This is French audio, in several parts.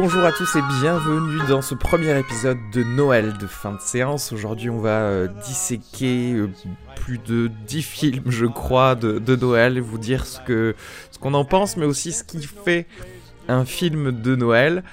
Bonjour à tous et bienvenue dans ce premier épisode de Noël de fin de séance. Aujourd'hui on va euh, disséquer euh, plus de 10 films je crois de, Noël et vous dire ce qu'on en pense mais aussi ce qui fait un film de Noël.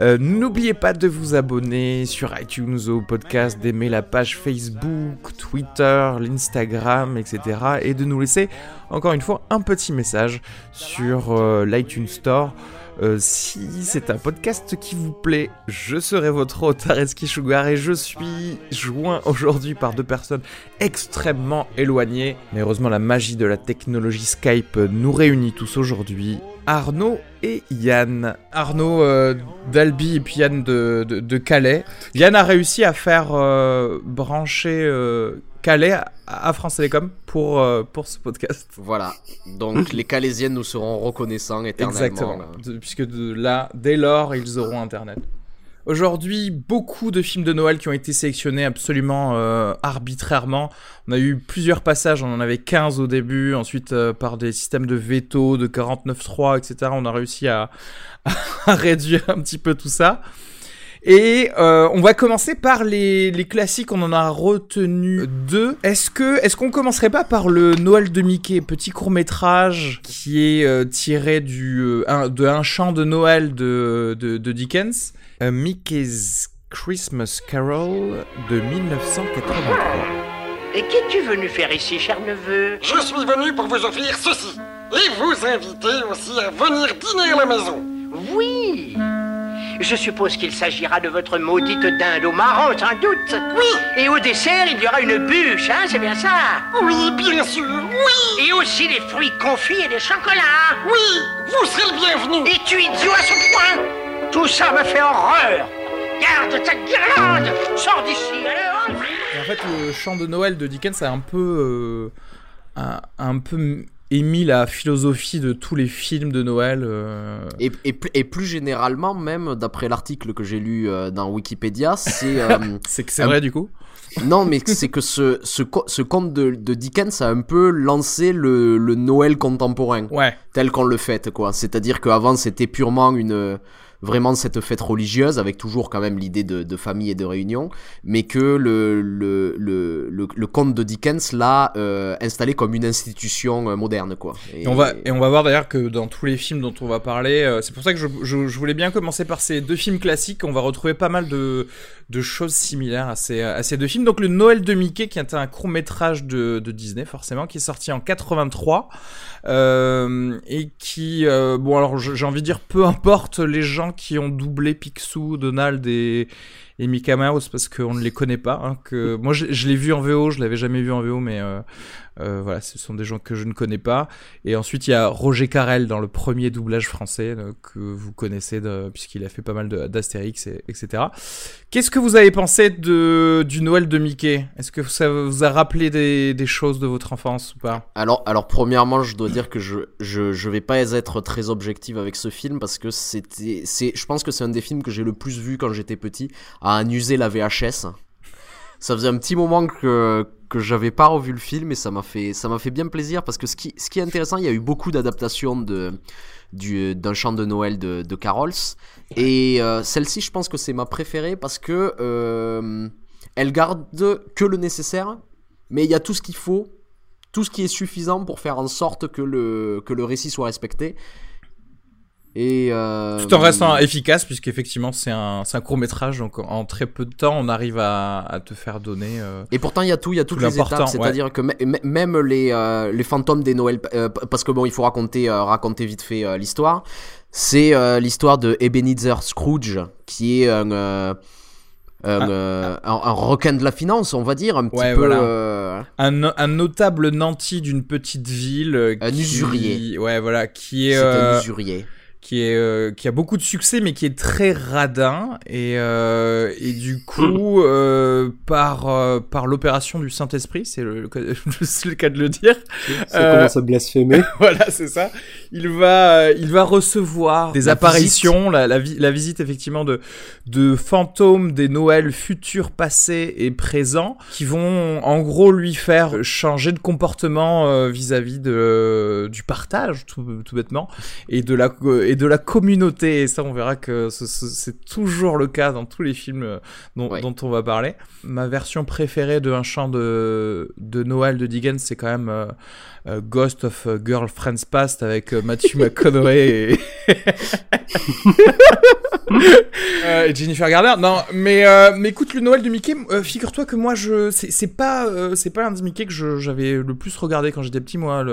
Euh, N'oubliez pas de vous abonner sur iTunes au podcast, d'aimer la page Facebook, Twitter, l'Instagram, etc. Et de nous laisser encore une fois un petit message sur l'iTunes Store. Euh, si c'est un podcast qui vous plaît, je serai votre hôte Areski Sugar et je suis joint aujourd'hui par deux personnes extrêmement éloignées. Mais heureusement, la magie de la technologie Skype nous réunit tous aujourd'hui. Arnaud et Yann. Arnaud euh, d'Albi et puis Yann de, de, Calais. Yann a réussi à faire euh, brancher Calais à, France Télécom pour, euh, pour ce podcast. Voilà. Donc les Calaisiennes nous seront reconnaissants éternellement. Exactement. De, puisque de là, dès lors, ils auront Internet. Aujourd'hui, beaucoup de films de Noël qui ont été sélectionnés absolument euh, arbitrairement. On a eu plusieurs passages, on en avait 15 au début, ensuite euh, par des systèmes de veto, de 49.3, etc. On a réussi à, à, réduire un petit peu tout ça. Et euh, on va commencer par les, les, classiques, on en a retenu deux. Est-ce que est-ce qu'on commencerait pas par le Noël de Mickey, petit court métrage qui est euh, tiré du euh, un, de un chant de Noël de, de, de Dickens, A Mickey's Christmas Carol de 1983. Et qu'es-tu venu faire ici, cher neveu? Je suis venu pour vous offrir ceci. Et vous inviter aussi à venir dîner à la maison. Oui je suppose qu'il s'agira de votre maudite dinde au marron, sans doute. Oui. Et au dessert, il y aura une bûche, hein, c'est bien ça Oui, bien sûr, oui. Et aussi des fruits confits et des chocolats. Oui, vous serez le bienvenu. Es-tu idiot à ce point Tout ça me fait horreur. Garde ta guirlande Sors d'ici, alors Et en fait, le chant de Noël de Dickens a un peu... Euh, un, un peu émis la philosophie de tous les films de Noël. Euh... Et, et, et, plus généralement, même d'après l'article que j'ai lu euh, dans Wikipédia, c'est. Euh, c'est que c'est vrai du coup? Non, mais c'est que ce, ce, ce conte de, de, Dickens a un peu lancé le, le Noël contemporain. Ouais. Tel qu'on le fête, quoi. C'est-à-dire qu'avant, c'était purement une vraiment cette fête religieuse avec toujours quand même l'idée de, de, famille et de réunion, mais que le, le, le, le, le conte de Dickens l'a euh, installé comme une institution euh, moderne. Quoi. Et, et, on va, et on va voir d'ailleurs que dans tous les films dont on va parler, euh, c'est pour ça que je, je, je, voulais bien commencer par ces deux films classiques, on va retrouver pas mal de, de choses similaires à ces, deux films. Donc le Noël de Mickey, qui est un court métrage de, Disney forcément, qui est sorti en 83. Euh, et qui, euh, bon alors j'ai envie de dire, peu importe les gens qui ont doublé Picsou, Donald et, et Mickey Mouse parce qu'on ne les connaît pas. Hein, moi je, je l'ai vu en VO, je l'avais jamais vu en VO, mais euh, euh, voilà, ce sont des gens que je ne connais pas. Et ensuite il y a Roger Carrel dans le premier doublage français euh, que vous connaissez puisqu'il a fait pas mal d'Astérix et etc. Qu'est-ce que vous avez pensé de du Noël de Mickey? Est-ce que ça vous a rappelé des, des, choses de votre enfance ou pas? Alors, alors premièrement, je dois dire que je je je vais pas être très objectif avec ce film parce que c'était c'est je pense que c'est un des films que j'ai le plus vu quand j'étais petit à en user la VHS. Ça faisait un petit moment que, que j'avais pas revu le film et ça m'a fait, ça m'a fait bien plaisir parce que ce qui, ce qui est intéressant, il y a eu beaucoup d'adaptations de, du, d'un chant de Noël de, de Carols. Et euh, celle-ci, je pense que c'est ma préférée parce que euh, elle garde que le nécessaire, mais il y a tout ce qu'il faut, tout ce qui est suffisant pour faire en sorte que le, que le récit soit respecté. Et euh, Tout en restant efficace, puisqu'effectivement c'est un, un court métrage, donc en très peu de temps on arrive à, à te faire donner. euh, Et pourtant, il y a tout, il y a toutes Tout les étapes. C'est-à-dire que même les, euh, les fantômes des Noël, parce que bon, il faut raconter, raconter vite fait l'histoire. C'est l'histoire de Ebenezer Scrooge, qui est un, un, Ah. euh, un, un requin de la finance, on va dire, un petit Ouais, peu. voilà. euh, un, no- un notable nanti d'une petite ville. euh, Un usurier. Ouais, voilà, qui est. un usurier. Qui est euh, qui a beaucoup de succès mais qui est très radin. Et euh, et du coup euh, par par l'opération du Saint Esprit c'est le cas de le dire Ça commence à blasphémer. voilà c'est ça. Il va il va recevoir des La apparitions la, la, vi- la visite effectivement de de fantômes des Noëls futurs passés et présents qui vont en gros lui faire changer de comportement vis-à-vis de du partage tout, tout bêtement et de la et de la communauté et ça on verra que ce- ce- c'est toujours le cas dans tous les films euh, dont, on va parler. Ma version préférée de un chant de de Noël de Dickens c'est quand même euh, Ghost of euh, Girlfriend's Past avec euh, Matthew McConaughey et... Jennifer Garner. Non, mais mais écoute le Noël de Mickey. Figure-toi que moi je c'est pas c'est pas un des Mickey que j'avais le plus regardé quand j'étais petit. Moi,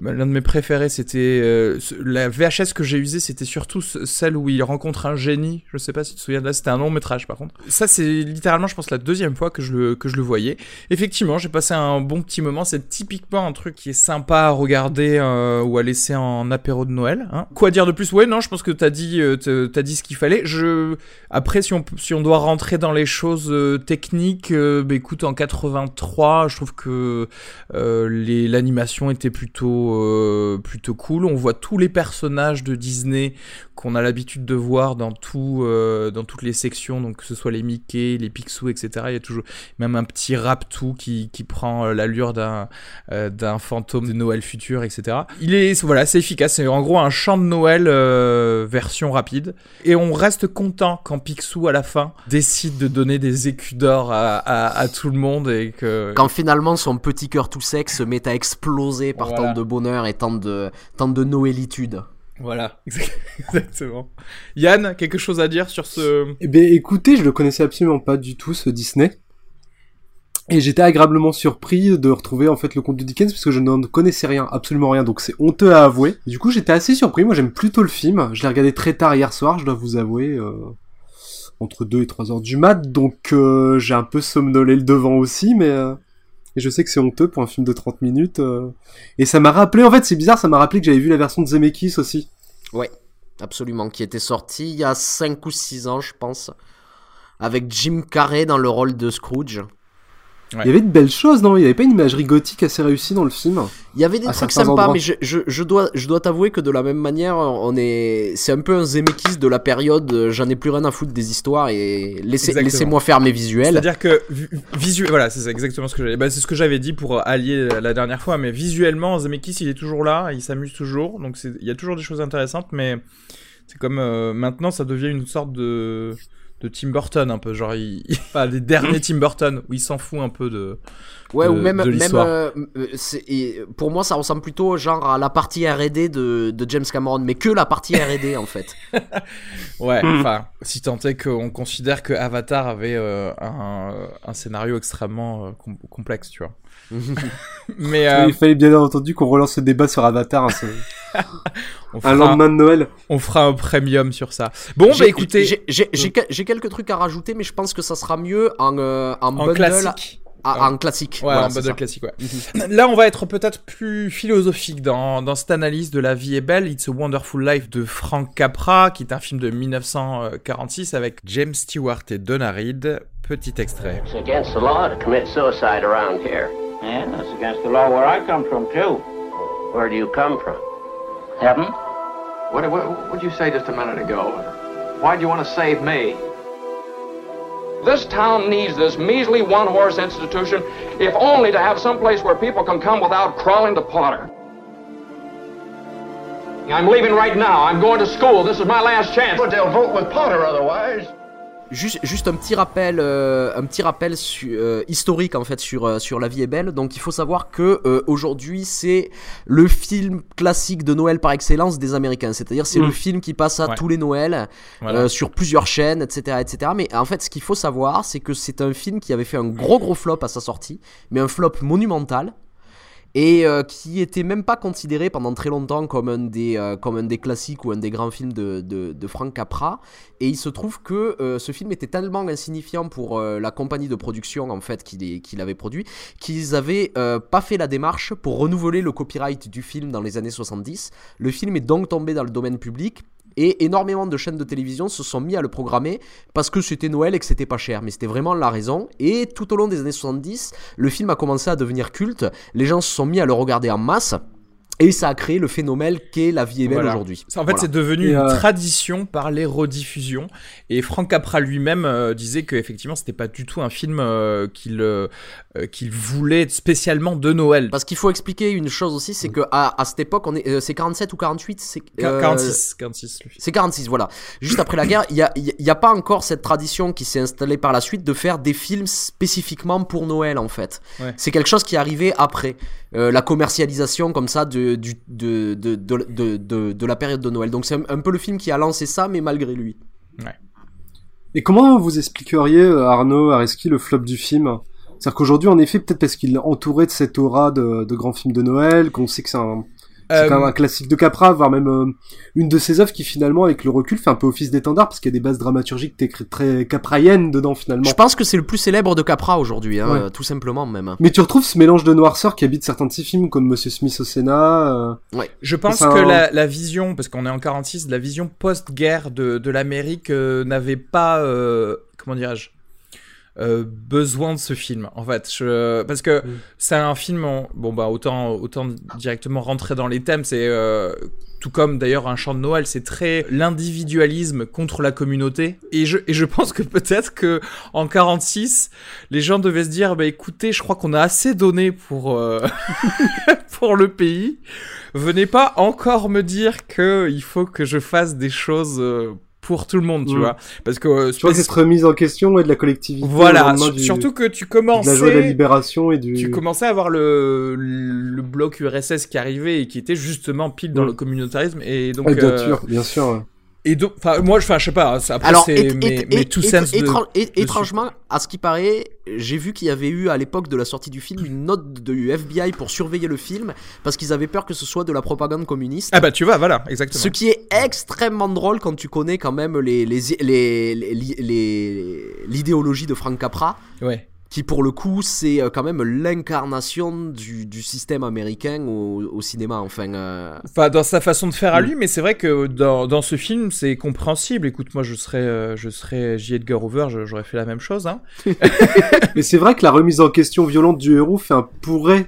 l'un de mes préférés c'était la VHS que j'ai usée c'était surtout ce- celle où il rencontre un génie. Je sais pas si tu te souviens de là. C'était un long métrage par contre. Ça c'est littéralement je pense la deuxième fois que je le que je le voyais. Effectivement, j'ai passé un bon petit moment. C'est typiquement un truc qui sympa à regarder euh, ou à laisser en apéro de Noël. Hein. Quoi dire de plus? Ouais, non, je pense que t'as dit, euh, dit ce qu'il fallait. Je après, si on si on doit rentrer dans les choses euh, techniques, bah, écoute, en 83, je trouve que les l'animation était plutôt plutôt cool. On voit tous les personnages de Disney qu'on a l'habitude de voir dans tout euh, dans toutes les sections, donc que ce soit les Mickey, les Picsou, etc. Il y a toujours même un petit Raptou qui qui prend euh, l'allure d'un euh, d'un fantôme de Noël futur, etc. Il est voilà, c'est efficace. C'est en gros un chant de Noël euh, version rapide. Et on reste content quand Picsou à la fin décide de donner des écus d'or à, à, à tout le monde et que Quand finalement son petit cœur tout sec se met à exploser par Voilà. tant de bonheur et tant de, tant de noëlitude. Voilà, exactement. Yann, quelque chose à dire sur ce Eh bien, écoutez, je le connaissais absolument pas du tout, ce Disney. Et j'étais agréablement surpris de retrouver en fait le conte de Dickens parce que je n'en connaissais rien, absolument rien, donc c'est honteux à avouer. Du coup, j'étais assez surpris. Moi, j'aime plutôt le film. Je l'ai regardé très tard hier soir, je dois vous avouer, euh, entre 2 et 3 heures du mat, donc euh, j'ai un peu somnolé le devant aussi, mais euh, et je sais que c'est honteux pour un film de 30 minutes. euh. Et ça m'a rappelé, en fait, c'est bizarre, ça m'a rappelé que j'avais vu la version de Zemeckis aussi. Absolument, qui était sorti il y a 5 ou 6 ans, je pense. Avec Jim Carrey dans le rôle de Scrooge. Ouais. Il y avait de belles choses, non? Il y avait pas une imagerie gothique assez réussie dans le film? Il y avait des trucs sympas, endroits. mais je, je, je dois, je dois t'avouer que de la même manière, on est, c'est un peu un Zemeckis de la période. euh, J'en ai plus rien à foutre des histoires et laissez, laissez-moi faire mes visuels. C'est-à-dire que vi- visuel, voilà, c'est exactement ce que j'avais. Bah, c'est ce que j'avais dit pour allier la- dernière fois, mais visuellement, Zemeckis il est toujours là, il s'amuse toujours, donc il y a toujours des choses intéressantes, mais c'est comme euh, maintenant ça devient une sorte de de Tim Burton un peu, genre il, enfin des derniers Tim Burton où il s'en fout un peu de. Ouais, de- ou même, euh, euh, et pour moi, ça ressemble plutôt genre à la partie R&D de, de James Cameron, mais que la partie R&D en fait. Ouais, enfin, si tant est qu'on considère que Avatar avait euh, un, un scénario extrêmement euh, com- complexe, tu vois. Mais euh, Il fallait bien entendu qu'on relance ce débat sur Avatar, hein, un lendemain de Noël. on fera un premium sur ça. Bon, bah J'ai- écoutez, j'ai- j'ai j'ai que- j'ai quelques trucs à rajouter, mais je pense que ça sera mieux en, euh, en, en bundle, classique. ah, en classique. Ouais, Voilà, en bundle classique, ouais. Là, on va être peut-être plus philosophique dans, dans cette analyse de La vie est belle, It's a Wonderful Life de Frank Capra, qui est un film de 1946 avec James Stewart et Donna Reed. Petit extrait. It's against the law to commit suicide around here. Yeah, that's against the law where I come from, too. Where do you come from? Heaven? What, what, what did you say just a minute ago? Why'd you want to save me? This town needs this measly one horse institution, if only to have some place where people can come without crawling to Potter. I'm leaving right now. I'm going to school. This is my last chance. But they'll vote with Potter otherwise. Juste, juste un petit rappel, euh, un petit rappel su- euh, historique en fait sur euh, sur La vie est belle. Donc il faut savoir que euh, aujourd'hui c'est le film classique de Noël par excellence des Américains. C'est-à-dire c'est Mm. le film qui passe à Ouais. tous les Noëls Voilà. euh, sur plusieurs chaînes, etc., etc. Mais en fait, ce qu'il faut savoir, c'est que c'est un film qui avait fait un gros gros flop à sa sortie, mais un flop monumental. Et euh, qui était même pas considéré pendant très longtemps comme un des, euh, comme un des classiques ou un des grands films de, de, de Frank Capra. Et il se trouve que euh, ce film était tellement insignifiant pour la compagnie de production en fait qu'il qu'il avait produit qu'ils avaient pas fait la démarche pour renouveler le copyright du film dans les années 70. Le film est donc tombé dans le domaine public. Et énormément de chaînes de télévision se sont mis à le programmer parce que c'était Noël et que c'était pas cher. Mais c'était vraiment la raison. Et tout au long des années 70, le film a commencé à devenir culte. Les gens se sont mis à le regarder en masse. Et ça a créé le phénomène qu'est La vie est belle Voilà. aujourd'hui. En fait, Voilà. c'est devenu Et, une euh, tradition par les rediffusions. Et Frank Capra lui-même euh, disait que effectivement, c'était pas du tout un film euh, qu'il euh, qu'il voulait spécialement de Noël. Parce qu'il faut expliquer une chose aussi, c'est que à, à cette époque, on est, euh, c'est 47 ou 48, c'est euh, 46, 46 le film. C'est 46, voilà. Juste après la guerre, il n'y a, il y a pas encore cette tradition qui s'est installée par la suite de faire des films spécifiquement pour Noël, en fait. Ouais. C'est quelque chose qui est arrivé après. Euh, la commercialisation, comme ça, de, du, de, de, de, de, de- de la période de Noël. Donc c'est un, un peu le film qui a lancé ça, mais malgré lui. Et comment vous expliqueriez, euh, Arnaud Areski, le flop du film? C'est-à-dire qu'aujourd'hui, en effet, peut-être parce qu'il est entouré de cette aura de, de grands films de Noël, qu'on sait que c'est un, c'est Euh, quand même un classique de Capra, voire même euh, une de ses œuvres qui finalement, avec le recul, fait un peu office d'étendard, parce qu'il y a des bases dramaturgiques très, caprayennes dedans finalement. Je pense que c'est le plus célèbre de Capra aujourd'hui, hein, Ouais. euh, tout simplement même. Mais tu retrouves ce mélange de noirceur qui habite certains de ses films, comme Monsieur Smith au Sénat. euh, Je pense que la, la vision, parce qu'on est en 46, la vision post-guerre de, de l'Amérique euh, n'avait pas, euh, comment dirais-je, euh, besoin de ce film. En fait, je, parce que Mm. c'est un film, en- bon bah autant autant directement rentrer dans les thèmes. C'est euh, tout comme d'ailleurs un chant de Noël, c'est très l'individualisme contre la communauté. Et je, et je pense que peut-être que en 46, les gens devaient se dire, bah écoutez, je crois qu'on a assez donné pour euh, pour le pays. Venez pas encore me dire que il faut que je fasse des choses euh, pour tout le monde, tu Mm. vois. Parce que euh, Tu vois, cette remise en question et de la collectivité. voilà, du- surtout que tu de la joie de la libération et du. tu commençais à voir le, le bloc URSS qui arrivait et qui était justement pile dans Mm. le communautarisme et donc Ouais, bien euh, sûr, bien sûr. Et donc enfin moi je je sais pas ça- après Alors, c'est mes, mes two cents de- étran- et- dessus. étrangement, à ce qui paraît, j'ai vu qu'il y avait eu à l'époque de la sortie du film une note du FBI pour surveiller le film parce qu'ils avaient peur que ce soit de la propagande communiste. ah bah tu vois voilà exactement Ce qui est extrêmement drôle quand tu connais quand même les les les les- les- l'idéologie de Frank Capra, ouais qui pour le coup c'est euh, quand même l'incarnation du, du système américain au, au cinéma. Enfin, euh, enfin dans sa façon de faire à Mm. lui mais c'est vrai que dans, dans ce film c'est compréhensible écoute moi je serais euh, je serais J. Edgar Hoover j'aurais fait la même chose hein Mais c'est vrai que la remise en question violente du héros fait un pourrait,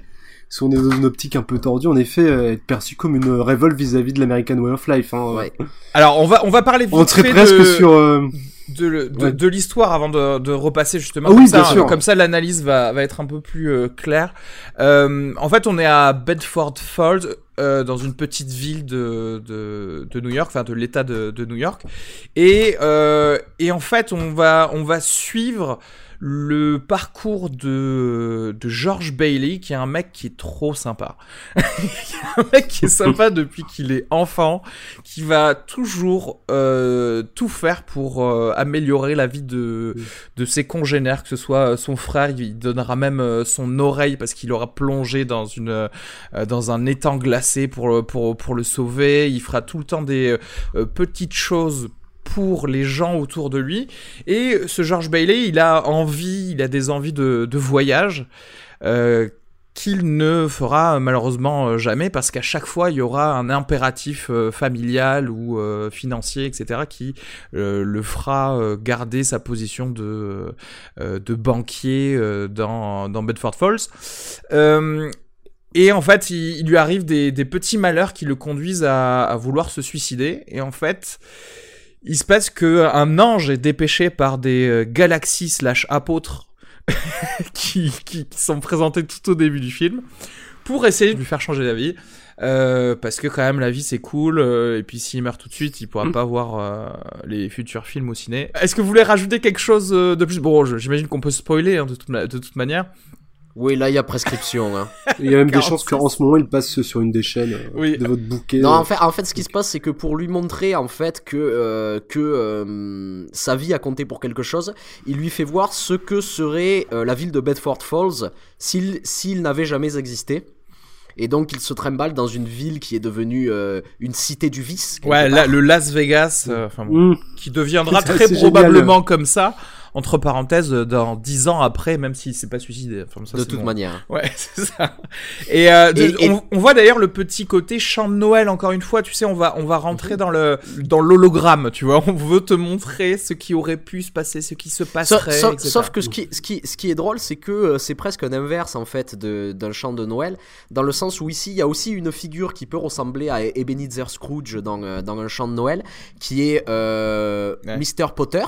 si on est dans une optique un peu tordue, en effet, euh, être perçu comme une révolte vis-à-vis de l'American Way of Life. Hein. ouais. alors on va on va parler vite On serait presque de... sur. euh, de, le- de, Ouais. de l'histoire avant de, de repasser justement. Ah comme oui, ça, bien sûr. Comme ça, l'analyse va, va être un peu plus euh, claire. Euh, en fait, on est à Bedford Falls, euh, dans une petite ville de, de, de New York, enfin de l'État de, de New York. Et, et en fait, on va, on va suivre le parcours de, de George Bailey, qui est un mec qui est trop sympa. un mec qui est sympa depuis qu'il est enfant, qui va toujours euh, tout faire pour euh, améliorer la vie de, de ses congénères, que ce soit euh, son frère, il donnera même euh, son oreille parce qu'il aura plongé dans une euh, dans un étang glacé pour pour pour le sauver. Il fera tout le temps des euh, petites choses pour les gens autour de lui. Et ce George Bailey, il a envie, il a des envies de, voyage. Euh, qu'il ne fera malheureusement euh, jamais parce qu'à chaque fois il y aura un impératif euh, familial ou financier etc qui le fera garder sa position de, de banquier dans, dans Bedford Falls et en fait il, lui arrive des, des petits malheurs qui le conduisent à, à vouloir se suicider et en fait il se passe que un ange est dépêché par des euh, galaxies slash apôtres qui, qui, qui sont présentés tout au début du film pour essayer de lui faire changer d'avis. Euh, parce que quand même la vie c'est cool euh, et puis s'il meurt tout de suite il pourra Mm. pas voir euh, les futurs films au ciné. Est-ce que vous voulez rajouter quelque chose euh, de plus? Bon j'imagine qu'on peut spoiler hein, de, toute de toute manière. Oui, là, il y a prescription. Hein. Il y a même des 46. chances qu'en ce moment il passe sur une des chaînes euh, Oui. de votre bouquet. Non, euh. en fait, en fait, ce qui se passe, c'est que pour lui montrer en fait que euh, que euh, sa vie a compté pour quelque chose, il lui fait voir ce que serait euh, la ville de Bedford Falls s'il s'il n'avait jamais existé. Et donc, il se trimballe dans une ville qui est devenue euh, une cité du vice. Ouais là, le Las Vegas euh, enfin bon, Mm. qui deviendra très probablement comme ça entre parenthèses euh, dans 10 ans après même s'il s'est pas suicidé. Enfin, ça, de toute mon- manière. Ouais, c'est ça. Et, euh, de- Et- et- On, on voit d'ailleurs le petit côté chant de Noël encore une fois. Tu sais, on va on va rentrer dans le dans l'hologramme. Tu vois, on veut te montrer ce qui aurait pu se passer, ce qui se passerait. sauf- que ce qui, ce, qui, ce qui est drôle, c'est que euh, c'est presque un inverse en fait de- d'un chant de Noël, dans le sens où ici il y a aussi une figure qui peut ressembler à Ebenezer Scrooge dans, dans un chant de Noël, qui est euh, Ouais. Mr. Potter.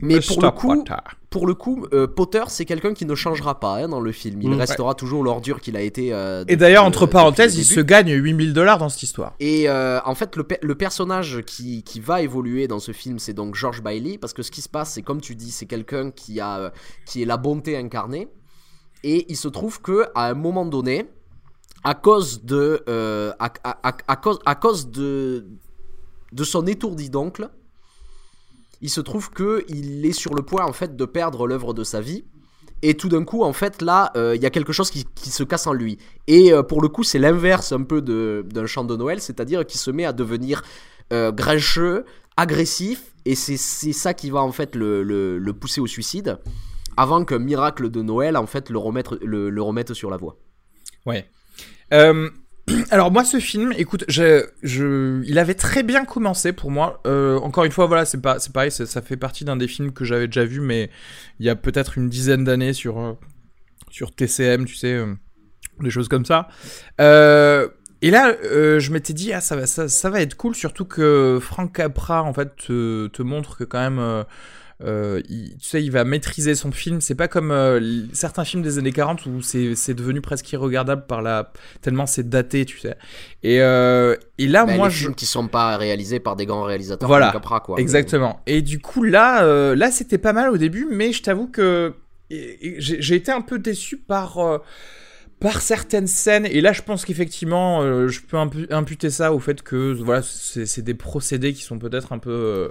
Mais pour Mr. le coup, Potter. pour le coup, euh, Potter c'est quelqu'un qui ne changera pas hein, dans le film. Il Mm. restera toujours l'ordure qu'il a été. euh, Et d'ailleurs, le- entre depuis parenthèses, il se gagne 8000 dollars dans cette histoire. Et euh, en fait, le, pe- le personnage qui, qui va évoluer dans ce film, c'est donc George Bailey, parce que ce qui se passe, c'est comme tu dis, c'est quelqu'un qui a euh, qui est la bonté incarnée. Et il se trouve que à un moment donné, à cause de euh, à- à- à cause à cause de de son étourdi d'oncle, il se trouve que il est sur le point en fait de perdre l'œuvre de sa vie. Et tout d'un coup, en fait, là, euh, il y a quelque chose qui, qui se casse en lui. Et euh, pour le coup, c'est l'inverse un peu d'un chant de Noël, c'est-à-dire qu'il se met à devenir euh, grincheux, agressif, et c'est ça qui va en fait le, le- pousser au suicide, avant qu'un miracle de Noël, en fait, le remette, le, le remette sur la voie. Ouais. Euh, alors moi, ce film, écoute, je, je, il avait très bien commencé pour moi. Euh, encore une fois, voilà, c'est pas, c'est pareil, ça fait partie d'un des films que j'avais déjà vu, mais il y a peut-être une dizaine d'années sur euh, sur TCM, tu sais, euh, des choses comme ça. Et là, je m'étais dit, ah, ça va, être cool, surtout que Frank Capra, en fait, te montre que quand même. Euh, il- tu sais, il va maîtriser son film. C'est pas comme euh, certains films des années 40 où c'est devenu presque irregardable par la tellement c'est daté, tu sais. Et, euh, et là, moi, les je films qui sont pas réalisés par des grands réalisateurs Voilà, comme Capra, quoi. Exactement. Et du coup, là, là, c'était pas mal au début, mais je t'avoue que j'ai été un peu déçu par par certaines scènes. Et là, je pense qu'effectivement, euh, je peux impu- imputer ça au fait que voilà, c'est c'est des procédés qui sont peut-être un peu euh,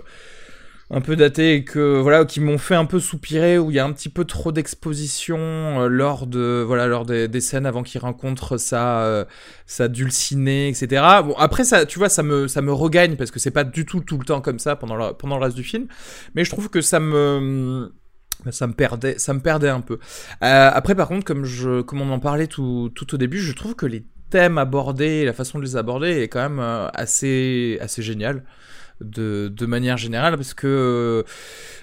un peu datés et que voilà qui m'ont fait un peu soupirer où il y a un petit peu trop d'exposition euh, lors de voilà lors des, scènes avant qu'il rencontre sa euh, sa dulcinée etc bon après ça tu vois ça me ça me regagne parce que c'est pas du tout tout le temps comme ça pendant le, pendant le reste du film. Mais je trouve que ça me ça me perdait ça me perdait un peu. Euh, après par contre comme je comme on en parlait tout tout au début je trouve que les thèmes abordés la façon de les aborder est quand même assez assez génial de, de manière générale parce que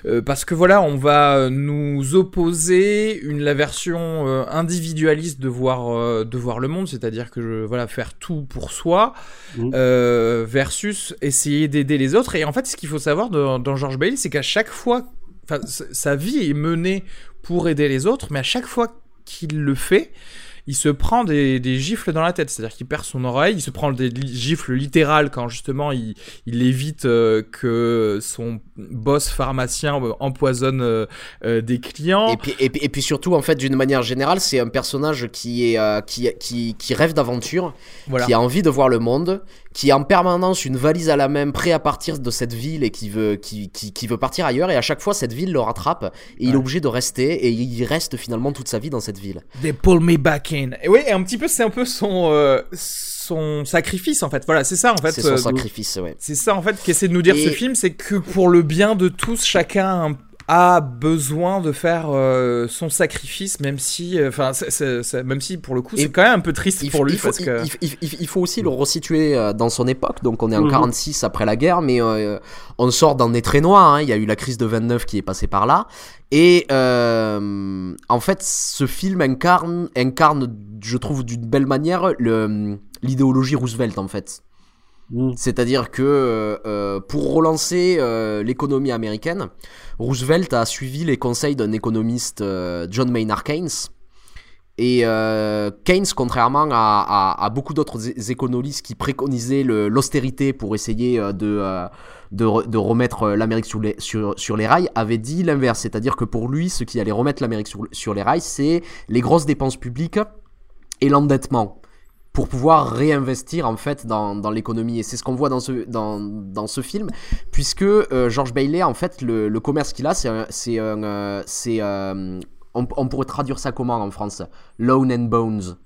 euh, parce que voilà on va nous opposer une la version euh, individualiste de voir euh, de voir le monde c'est-à-dire que je, voilà faire tout pour soi euh, versus essayer d'aider les autres. Et en fait ce qu'il faut savoir dans, dans George Bailey c'est qu'à chaque fois sa vie est menée pour aider les autres mais à chaque fois qu'il le fait il se prend des, des gifles dans la tête, c'est-à-dire qu'il perd son oreille, il se prend des gifles littérales quand justement il, il évite euh, que son boss pharmacien euh, empoisonne euh, des clients. Et puis, et, puis, et puis surtout, en fait, d'une manière générale, c'est un personnage qui, est, qui, qui, qui rêve d'aventure, voilà. qui a envie de voir le monde, qui a en permanence une valise à la main, prêt à partir de cette ville et qui veut, qui, qui, qui veut partir ailleurs. Et à chaque fois, cette ville le rattrape et il est obligé de rester. Et il reste finalement toute sa vie dans cette ville. They pull me back in. Et oui, et un petit peu, c'est un peu son, euh, son sacrifice en fait. Voilà, c'est ça en fait. c'est son euh, sacrifice, ouais. C'est ça en fait qu'essaie de nous dire Et- ce film, c'est que pour le bien de tous, chacun a besoin de faire euh, son sacrifice, même si, euh, enfin, même si pour le coup, c'est quand même un peu triste pour lui il faut, parce que. il- il- faut aussi le resituer euh, dans son époque. Donc on est en Mhm. 46 après la guerre, mais euh, on sort d'un nez très noir. hein. Il y a eu la crise de 29 qui est passée par là. Et euh, en fait, ce film incarne, incarne, je trouve d'une belle manière, le- l'idéologie Roosevelt en fait. Mm. C'est-à-dire que euh, euh, pour relancer euh, l'économie américaine, Roosevelt a suivi les conseils d'un économiste, John Maynard Keynes, Et Keynes, contrairement à, beaucoup d'autres économistes qui préconisaient l'austérité pour essayer de, de, re- de remettre l'Amérique sur les, sur, sur les rails, avait dit l'inverse. C'est-à-dire que pour lui, ce qui allait remettre l'Amérique sur, sur les rails, c'est les grosses dépenses publiques et l'endettement pour pouvoir réinvestir en fait dans, dans l'économie. Et c'est ce qu'on voit dans ce dans, dans ce film puisque euh, George Bailey en fait le, le commerce qu'il a c'est c'est euh, euh, on, on pourrait traduire ça comment en France? Loan and Bones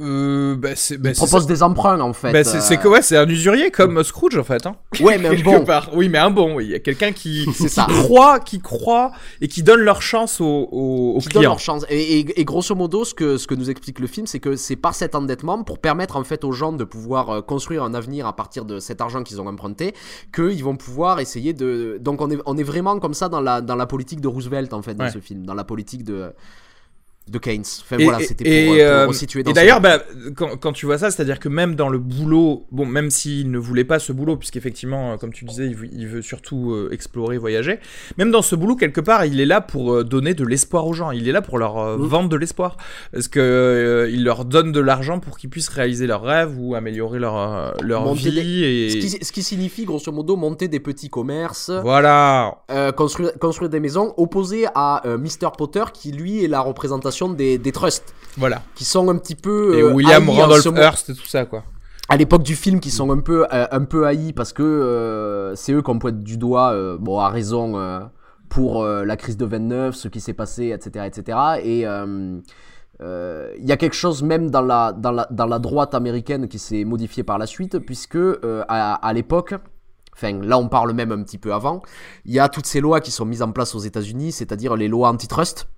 Euh, bah, c'est, bah, il propose des emprunts en fait Bah, c'est, que ouais, c'est un usurier comme Scrooge en fait. Hein. ouais mais un bon part. Oui, mais un bon. Oui, il y a quelqu'un qui, qui ça. croit, qui croit et qui donne leur chance aux, aux, aux qui clients. leur chance. Et, et- et grosso modo, ce que, ce que nous explique le film, c'est que c'est par cet endettement, pour permettre en fait aux gens de pouvoir euh, construire un avenir à partir de cet argent qu'ils ont emprunté, qu'ils vont pouvoir essayer de. Donc on est, on est vraiment comme ça dans la, dans la politique de Roosevelt en fait dans Ouais. ce film, dans la politique de de Keynes. Enfin Et, voilà, c'était pour, et, euh, pour euh, resituer dans et d'ailleurs, bah, quand, quand tu vois ça, c'est-à-dire que même dans le boulot, bon, même s'il ne voulait pas ce boulot, puisqu'effectivement, euh, comme tu disais, il veut, il veut surtout euh, explorer, voyager, même dans ce boulot, quelque part, il est là pour euh, donner de l'espoir aux gens, il est là pour leur Mm. vendre de l'espoir, parce que il leur donne de l'argent pour qu'ils puissent réaliser leurs rêves ou améliorer leur, leur Monter vie. Et... ce, qui, ce qui signifie grosso modo monter des petits commerces. Voilà. Construire, construire des maisons, opposé à Mr. Potter qui lui est la représentation des, des trusts, Voilà. qui sont un petit peu. Et euh, William Randolph Hearst et tout ça, quoi. à l'époque du film qui sont un peu euh, un peu haïs parce que euh, c'est eux qu'on pointe du doigt euh, bon à raison pour la crise de 29 ce qui s'est passé etc etc et il y a quelque chose même dans la, dans la, dans la droite américaine qui s'est modifié par la suite, puisque à, à l'époque, enfin là on parle même un petit peu avant, il y a toutes ces lois qui sont mises en place aux États-Unis, c'est-à-dire les lois antitrust,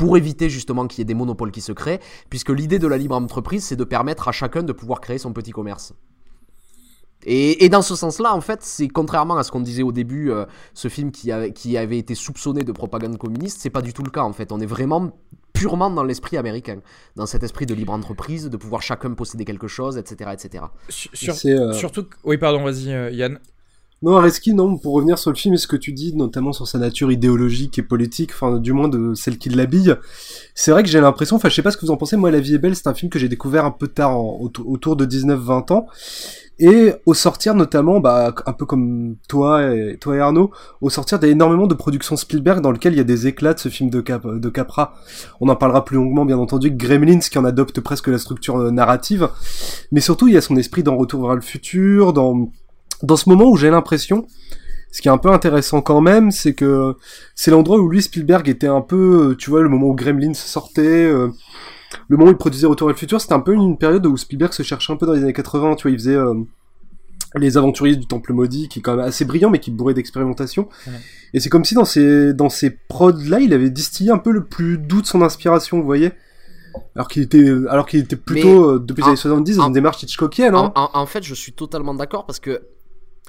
pour éviter justement qu'il y ait des monopoles qui se créent, puisque l'idée de la libre entreprise, c'est de permettre à chacun de pouvoir créer son petit commerce. Et, et dans ce sens-là, en fait, c'est contrairement à ce qu'on disait au début, euh, ce film qui avait, qui avait été soupçonné de propagande communiste, c'est pas du tout le cas en fait. On est vraiment purement dans l'esprit américain, dans cet esprit de libre entreprise, de pouvoir chacun posséder quelque chose, etc., etc. Sur- euh, Surtout. que- Oui, pardon, vas-y, euh, Yann. Non, Areski, non, pour revenir sur le film et ce que tu dis, notamment sur sa nature idéologique et politique, enfin, du moins de celle qui l'habille, c'est vrai que j'ai l'impression, enfin, je sais pas ce que vous en pensez, moi, La vie est belle, c'est un film que j'ai découvert un peu tard, autour- de 19-20 ans, et au sortir, notamment, bah, un peu comme toi et, toi et Arnaud, au sortir, il y a énormément de productions Spielberg dans lesquelles il y a des éclats de ce film de Capra. On en parlera plus longuement, bien entendu, que Gremlins, qui en adopte presque la structure euh, narrative, mais surtout, il y a son esprit dans Retour vers le futur, dans dans ce moment où j'ai l'impression, ce qui est un peu intéressant quand même, c'est que c'est l'endroit où lui Spielberg était un peu, euh, tu vois, le moment où Gremlins sortait, euh, le moment où il produisait Retour vers le futur, c'était un peu une période où Spielberg se cherchait un peu dans les années 80, tu vois, il faisait euh, les aventuriers du Temple maudit, qui est quand même assez brillant, mais qui bourré d'expérimentation. Ouais. Et c'est comme si dans ces dans ces prods là, il avait distillé un peu le plus doux de son inspiration, vous voyez. Alors qu'il était, alors qu'il était plutôt depuis les années 70 dans une démarche Hitchcockienne, hein. En, en- en fait, je suis totalement d'accord parce que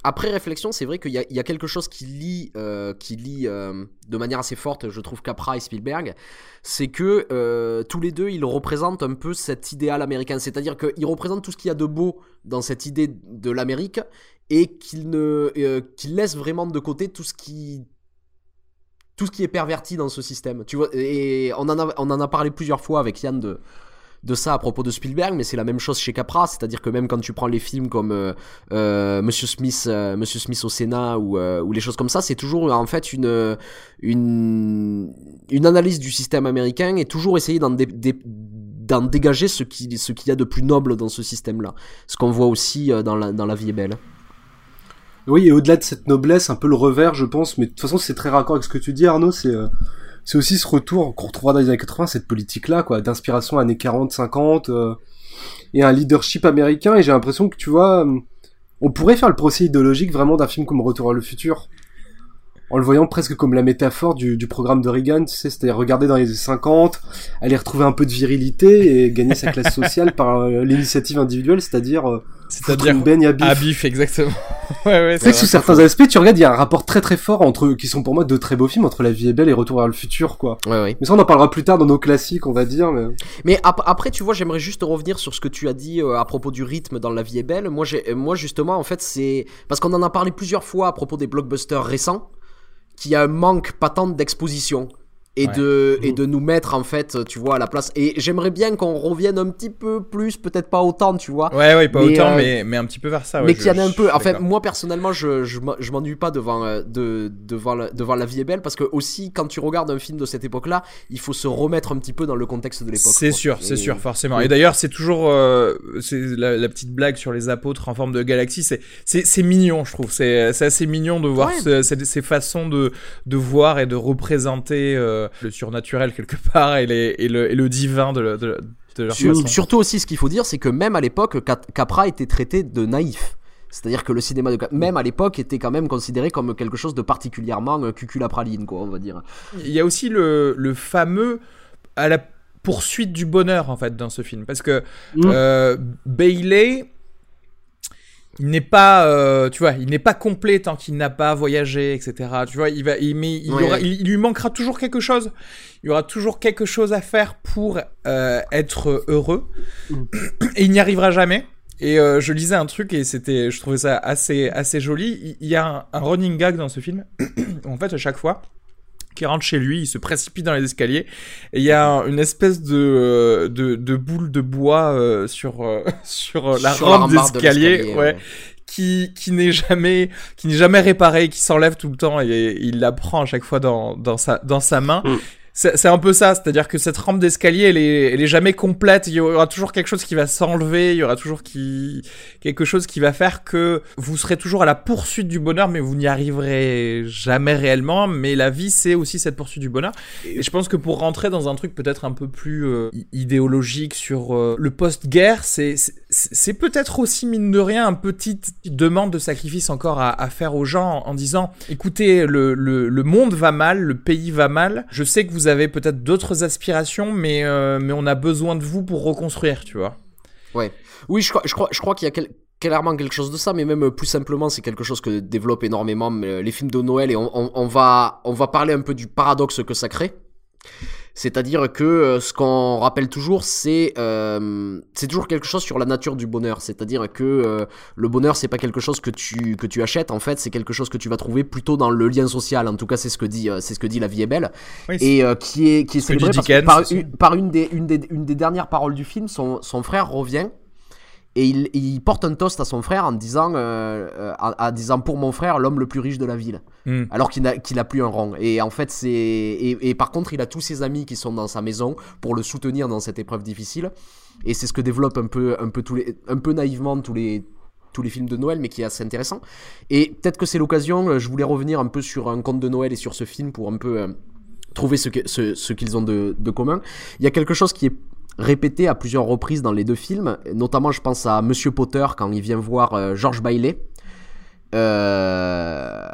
après réflexion, c'est vrai qu'il y, a- quelque chose qui lie, euh, qui lie euh, de manière assez forte, je trouve, Capra et Spielberg, c'est que euh, tous les deux, ils représentent un peu cet idéal américain. C'est-à-dire qu'ils représentent tout ce qu'il y a de beau dans cette idée de l'Amérique et qu'ils ne, qu'ils laissent vraiment de côté tout ce qui tout ce qui est perverti dans ce système. Tu vois, et on en a, on en a parlé plusieurs fois avec Yann de, de ça à propos de Spielberg, mais c'est la même chose chez Capra, c'est-à-dire que même quand tu prends les films comme euh, euh, Monsieur Smith, euh, Monsieur Smith au Sénat ou, euh, ou les choses comme ça, c'est toujours en fait une une une analyse du système américain et toujours essayer d'en dé- dé- d'en dégager ce qui ce qu'il y a de plus noble dans ce système-là. Ce qu'on voit aussi euh, dans la dans la vie est belle. Oui, et au-delà de cette noblesse, un peu le revers, je pense, mais de toute façon, c'est très raccord avec ce que tu dis, Arnaud, c'est, euh, c'est aussi ce retour qu'on retrouvera dans les années 80, cette politique-là, quoi, d'inspiration années 40, 50, euh, et un leadership américain, et j'ai l'impression que, tu vois, euh, on pourrait faire le procès idéologique vraiment d'un film comme Retour à le futur. En le voyant presque comme la métaphore du, du programme de Reagan, tu sais, c'est-à-dire regarder dans les années 50, aller retrouver un peu de virilité et gagner sa classe sociale par euh, l'initiative individuelle, c'est-à-dire euh, C'est-à-dire baigne à bif. à bif, exactement. ouais, ouais, C'est sous certains aspects, tu regardes, il y a un rapport très très fort entre, qui sont pour moi deux très beaux films, entre La vie est belle et Retour vers le futur, quoi. Ouais, ouais. Mais ça, on en parlera plus tard dans nos classiques, on va dire, mais... Mais ap- après, tu vois, j'aimerais juste revenir sur ce que tu as dit euh, à propos du rythme dans La vie est belle. Moi, j'ai, moi justement, en fait, c'est parce qu'on en a parlé plusieurs fois à propos des blockbusters récents, qu'il y a un manque patent d'exposition. Et Ouais. de et de nous mettre en fait tu vois à la place et j'aimerais bien qu'on revienne un petit peu plus peut-être pas autant tu vois Ouais, ouais, pas Mais, autant, euh, mais, mais un petit peu vers ça. ouais, mais qu'il y en a un peu en fait moi personnellement je je, je m'ennuie pas devant euh, de devant la, devant la vie est belle parce que aussi quand tu regardes un film de cette époque là il faut se remettre un petit peu dans le contexte de l'époque C'est sûr, c'est sûr, forcément. Oui. Et d'ailleurs, c'est toujours euh, c'est la, la petite blague sur les apôtres en forme de galaxie. C'est mignon, je trouve. C'est c'est assez mignon de voir Ouais. ce- ces, ces façons de de voir et de représenter euh, le surnaturel quelque part et, les, et le et le divin de, de, de leur Sur- façon. surtout aussi, ce qu'il faut dire, c'est que même à l'époque, Cap- Capra était traité de naïf. C'est-à-dire que le cinéma de même à l'époque était quand même considéré comme quelque chose de particulièrement euh, cuculapraline, quoi, on va dire. Il y a aussi le, le fameux à la poursuite du bonheur en fait dans ce film parce que Mm. euh, Bailey il n'est pas euh, tu vois il n'est pas complet tant qu'il n'a pas voyagé etc tu vois il va il, mais il, y Ouais. aura- il- il lui manquera toujours quelque chose. Il y aura toujours quelque chose à faire pour euh, être heureux. Et il n'y arrivera jamais. Et euh, je lisais un truc et c'était je trouvais ça assez assez joli. Il, il y a un, un running gag dans ce film. En fait à chaque fois qui rentre chez lui, il se précipite dans les escaliers et il y a un- une espèce de, euh, de, de boule de bois euh, sur, euh, sur euh, la Sur la rampe rambarde de d'escalier l'escalier, ouais, ouais. qui, qui n'est jamais qui n'est jamais réparé, qui s'enlève tout le temps et il la prend à chaque fois dans, dans, sa, dans sa main. Mm. C'est un peu ça, c'est-à-dire que cette rampe d'escalier, elle est, elle est jamais complète. Il y aura toujours quelque chose qui va s'enlever, il y aura toujours qui, quelque chose qui va faire que vous serez toujours à la poursuite du bonheur, mais vous n'y arriverez jamais réellement. Mais la vie, c'est aussi cette poursuite du bonheur. Et je pense que pour rentrer dans un truc peut-être un peu plus euh, idéologique sur euh, le post-guerre, c'est peut-être aussi mine de rien un petite demande de sacrifice encore à, à faire aux gens en, en disant écoutez le, le, le monde va mal, le pays va mal. Je sais que vous avez peut-être d'autres aspirations, mais euh, mais on a besoin de vous pour reconstruire, tu vois. Ouais. Oui, je crois, je crois, je crois qu'il y a clairement quelque chose de ça, mais même euh, plus simplement, c'est quelque chose que développent énormément euh, les films de Noël et on va, on va parler un peu du paradoxe que ça crée. C'est-à-dire que euh, ce qu'on rappelle toujours, c'est euh, c'est toujours quelque chose sur la nature du bonheur. C'est-à-dire que euh, le bonheur, c'est pas quelque chose que tu que tu achètes. En fait, c'est quelque chose que tu vas trouver plutôt dans le lien social. En tout cas, c'est ce que dit euh, c'est ce que dit La Vie est belle Oui, et euh, qui est qui est célébré parce que Dickens par, une, par une des une des une des dernières paroles du film, son son frère revient et il, il porte un toast à son frère en disant euh, euh, en, en disant pour mon frère l'homme le plus riche de la ville. Hmm. alors qu'il n'a a plus un rang. Et en fait c'est et, et par contre il a tous ses amis qui sont dans sa maison pour le soutenir dans cette épreuve difficile. Et c'est ce que développe un peu un peu tous les un peu naïvement tous les tous les films de Noël mais qui est assez intéressant. Et peut-être que c'est l'occasion euh, je voulais revenir un peu sur un conte de Noël et sur ce film pour un peu euh, trouver ce que- ce, ce qu'ils ont de, de commun. Il y a quelque chose qui est répété à plusieurs reprises dans les deux films notamment je pense à Monsieur Potter quand il vient voir euh, George Bailey euh,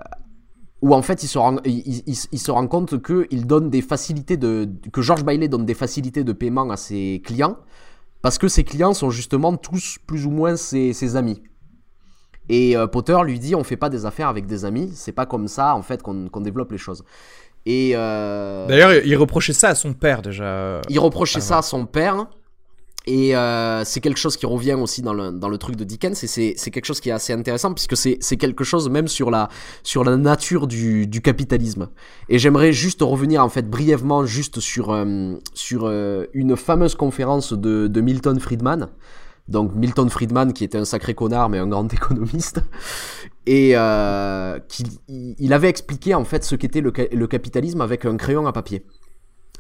où en fait il se rend, compte que il donne des facilités de que George Bailey donne des facilités de paiement à ses clients parce que ses clients sont justement tous plus ou moins ses, amis. Et euh, Potter lui dit on fait pas des affaires avec des amis, c'est pas comme ça en fait qu'on développe les choses. Et euh, D'ailleurs, il reprochait ça à son père déjà. il reprochait Ah, ça à son père. Et euh, c'est quelque chose qui revient aussi dans le, dans le truc de Dickens. Et c'est quelque chose qui est assez intéressant puisque c'est c'est quelque chose même sur la, sur la nature du, du capitalisme. Et j'aimerais juste revenir en fait brièvement juste sur, euh, sur euh, une fameuse conférence de, de Milton Friedman. Donc Milton Friedman qui était un sacré connard mais un grand économiste. Et euh, il avait expliqué en fait ce qu'était le capitalisme avec un crayon à papier.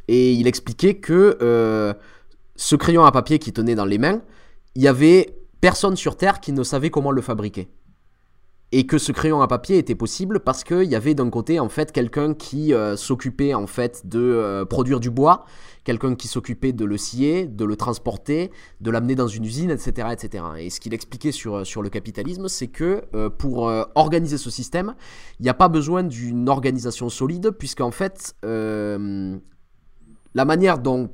Et il expliquait que euh, ce crayon à papier qu'il tenait dans les mains, il y avait personne sur Terre qui ne savait comment le fabriquer. Et que ce crayon à papier était possible parce qu'il y avait d'un côté en fait quelqu'un qui euh, s'occupait en fait de euh, produire du bois, quelqu'un qui s'occupait de le scier, de le transporter, de l'amener dans une usine, etc., etc. Et ce qu'il expliquait sur, sur le capitalisme, c'est que euh, pour euh, organiser ce système, il n'y a pas besoin d'une organisation solide, puisqu'en fait, euh, la manière dont,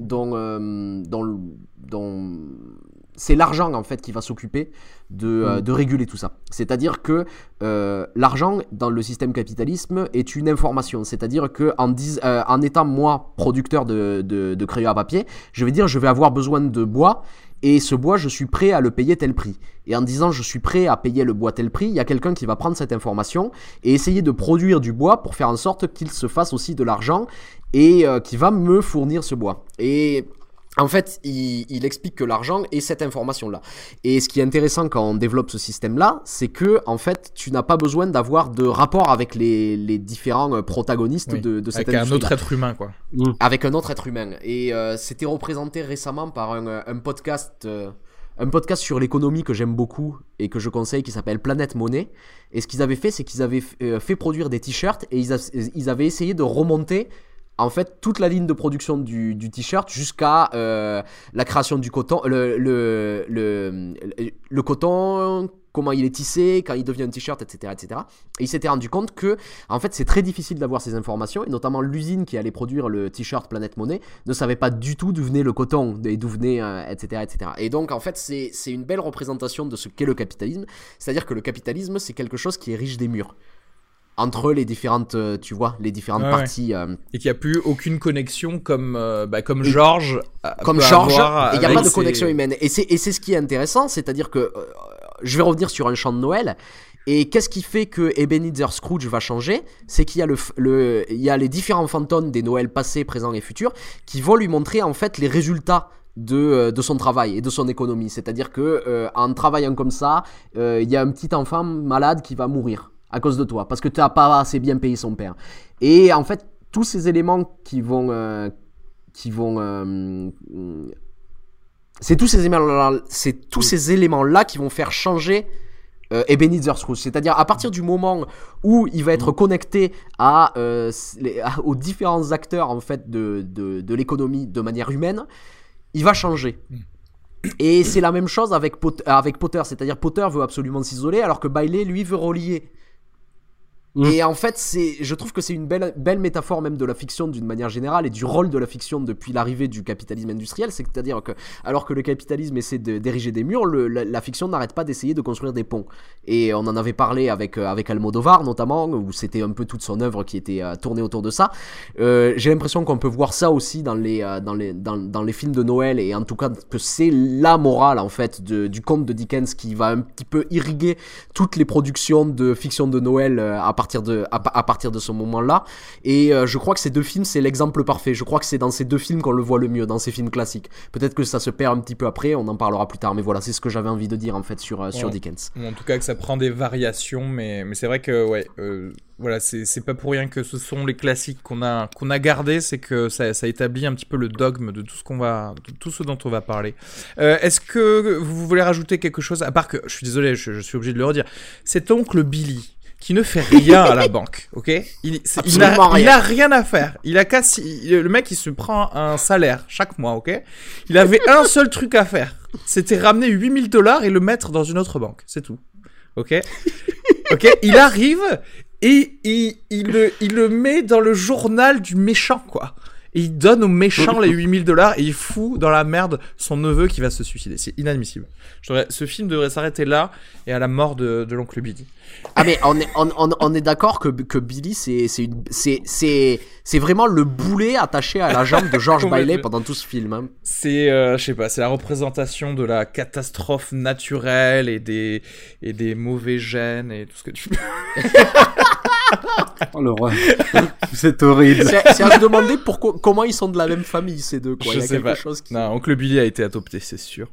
euh, dont, dont c'est l'argent en fait qui va s'occuper de, euh, de réguler tout ça. C'est-à-dire que euh, l'argent dans le système capitalisme est une information. C'est-à-dire que en, euh, en étant moi producteur de, de, de crayons à papier, je vais dire je vais avoir besoin de bois et ce bois, je suis prêt à le payer tel prix. Et en disant je suis prêt à payer le bois tel prix, il y a quelqu'un qui va prendre cette information et essayer de produire du bois pour faire en sorte qu'il se fasse aussi de l'argent et qui va me fournir ce bois. Et en fait, il, il explique que l'argent est cette information-là. Et ce qui est intéressant quand on développe ce système-là, c'est que en fait, tu n'as pas besoin d'avoir de rapport avec les, les différents euh, protagonistes Oui, de, de cette Avec un autre être humain, quoi. avec un autre être humain. Et euh, c'était représenté récemment par un, euh, un podcast, euh, un podcast sur l'économie que j'aime beaucoup et que je conseille, qui s'appelle Planète Monnaie. Et ce qu'ils avaient fait, c'est qu'ils avaient fait produire des t-shirts et ils, a- ils avaient essayé de remonter. En fait, toute la ligne de production du, t-shirt jusqu'à euh, la création du coton, le, coton, comment il est tissé, quand il devient un t-shirt, etc., etc. Et il s'était rendu compte que, en fait, c'est très difficile d'avoir ces informations, et notamment l'usine qui allait produire le t-shirt Planète Monnaie ne savait pas du tout d'où venait le coton, et d'où venait, euh, etc., etc. Et donc, en fait, c'est une belle représentation de ce qu'est le capitalisme, c'est-à-dire que le capitalisme, c'est quelque chose qui érige des murs entre les différentes, euh, tu vois, les différentes Ouais, ouais. parties. euh, Et qu'il n'y a plus aucune connexion comme, euh, bah, comme Georges. comme Georges, avoir il n'y a pas de ses- connexion humaine. Et c'est et c'est ce qui est intéressant, c'est-à-dire que euh, je vais revenir sur un chant de Noël. Et qu'est-ce qui fait que Ebenezer Scrooge va changer? C'est qu'il y a le, le, il y a les différents fantômes des Noëls passés, présents et futurs qui vont lui montrer en fait les résultats de, de son travail et de son économie. C'est-à-dire que euh, en travaillant comme ça, euh, il y a un petit enfant malade qui va mourir à cause de toi parce que tu n'as pas assez bien payé son père. Et en fait, tous ces éléments qui vont euh, qui vont euh, c'est tous ces éléments c'est tous ces éléments là qui vont faire changer euh, Ebenezer Scrooge. C'est-à-dire à partir du moment où il va être connecté à, euh, les- à- aux différents acteurs en fait de, de, de l'économie de manière humaine, il va changer. Et c'est la même chose avec, Pot- avec Potter, c'est-à-dire Potter veut absolument s'isoler alors que Bailey lui veut relier. Mm. Et en fait, c'est, je trouve que c'est une belle, belle métaphore même de la fiction d'une manière générale et du rôle de la fiction depuis l'arrivée du capitalisme industriel. C'est-à-dire que, alors que le capitalisme essaie d'ériger des murs, la, fiction n'arrête pas d'essayer de construire des ponts. Et on en avait parlé avec, euh, avec Almodovar notamment, où c'était un peu toute son œuvre qui était euh, tournée autour de ça. Euh, j'ai l'impression qu'on peut voir ça aussi dans les, dans, les, dans, les films de Noël et en tout cas que c'est la morale en fait du conte de Dickens qui va un petit peu irriguer toutes les productions de fiction de Noël à partir de, à, pa- à partir de ce moment-là. Et euh, je crois que ces deux films, c'est l'exemple parfait. Je crois que c'est dans ces deux films qu'on le voit le mieux, dans ces films classiques. Peut-être que ça se perd un petit peu après, on en parlera plus tard. Mais voilà, c'est ce que j'avais envie de dire en fait sur, euh, sur. Dickens. En tout cas que ça prend des variations, mais, mais c'est vrai que ouais, euh, voilà, c'est c'est pas pour rien que ce sont les classiques qu'on a qu'on a gardés, c'est que ça, ça établit un petit peu le dogme de tout ce qu'on va, de tout ce dont on va parler. Euh, Est-ce que vous voulez rajouter quelque chose? À part que je suis désolé, je, je suis obligé de le redire, cet oncle Billy qui ne fait rien à la banque, ok? Il, c'est- il, Absolument a, il rien. à faire. Il a il- le mec il se prend un salaire chaque mois, ok? Il avait un seul truc à faire, c'était ramener 8000 dollars et le mettre dans une autre banque, c'est tout. Ok? Ok, il arrive et il, il, le, il le met dans le journal du méchant, quoi. Et il donne au méchant les 8000 dollars et il fout dans la merde son neveu qui va se suicider. C'est inadmissible. Je ce film devrait s'arrêter là et à la mort de, de l'oncle Billy. Ah mais on est, on, on, on est d'accord que, que Billy c'est c'est une- c'est c'est c'est vraiment le boulet attaché à la jambe de George Bailey pendant tout ce film. hein. C'est, euh, je sais pas, c'est la représentation de la catastrophe naturelle et des, et des mauvais gènes et tout ce que tu veux. Oh l'horreur. c'est horrible. C'est à se demander pourquoi comment ils sont de la même famille ces deux quoi. Je Il y a sais quelque pas. chose qui Non, Oncle Billy a été adopté, c'est sûr.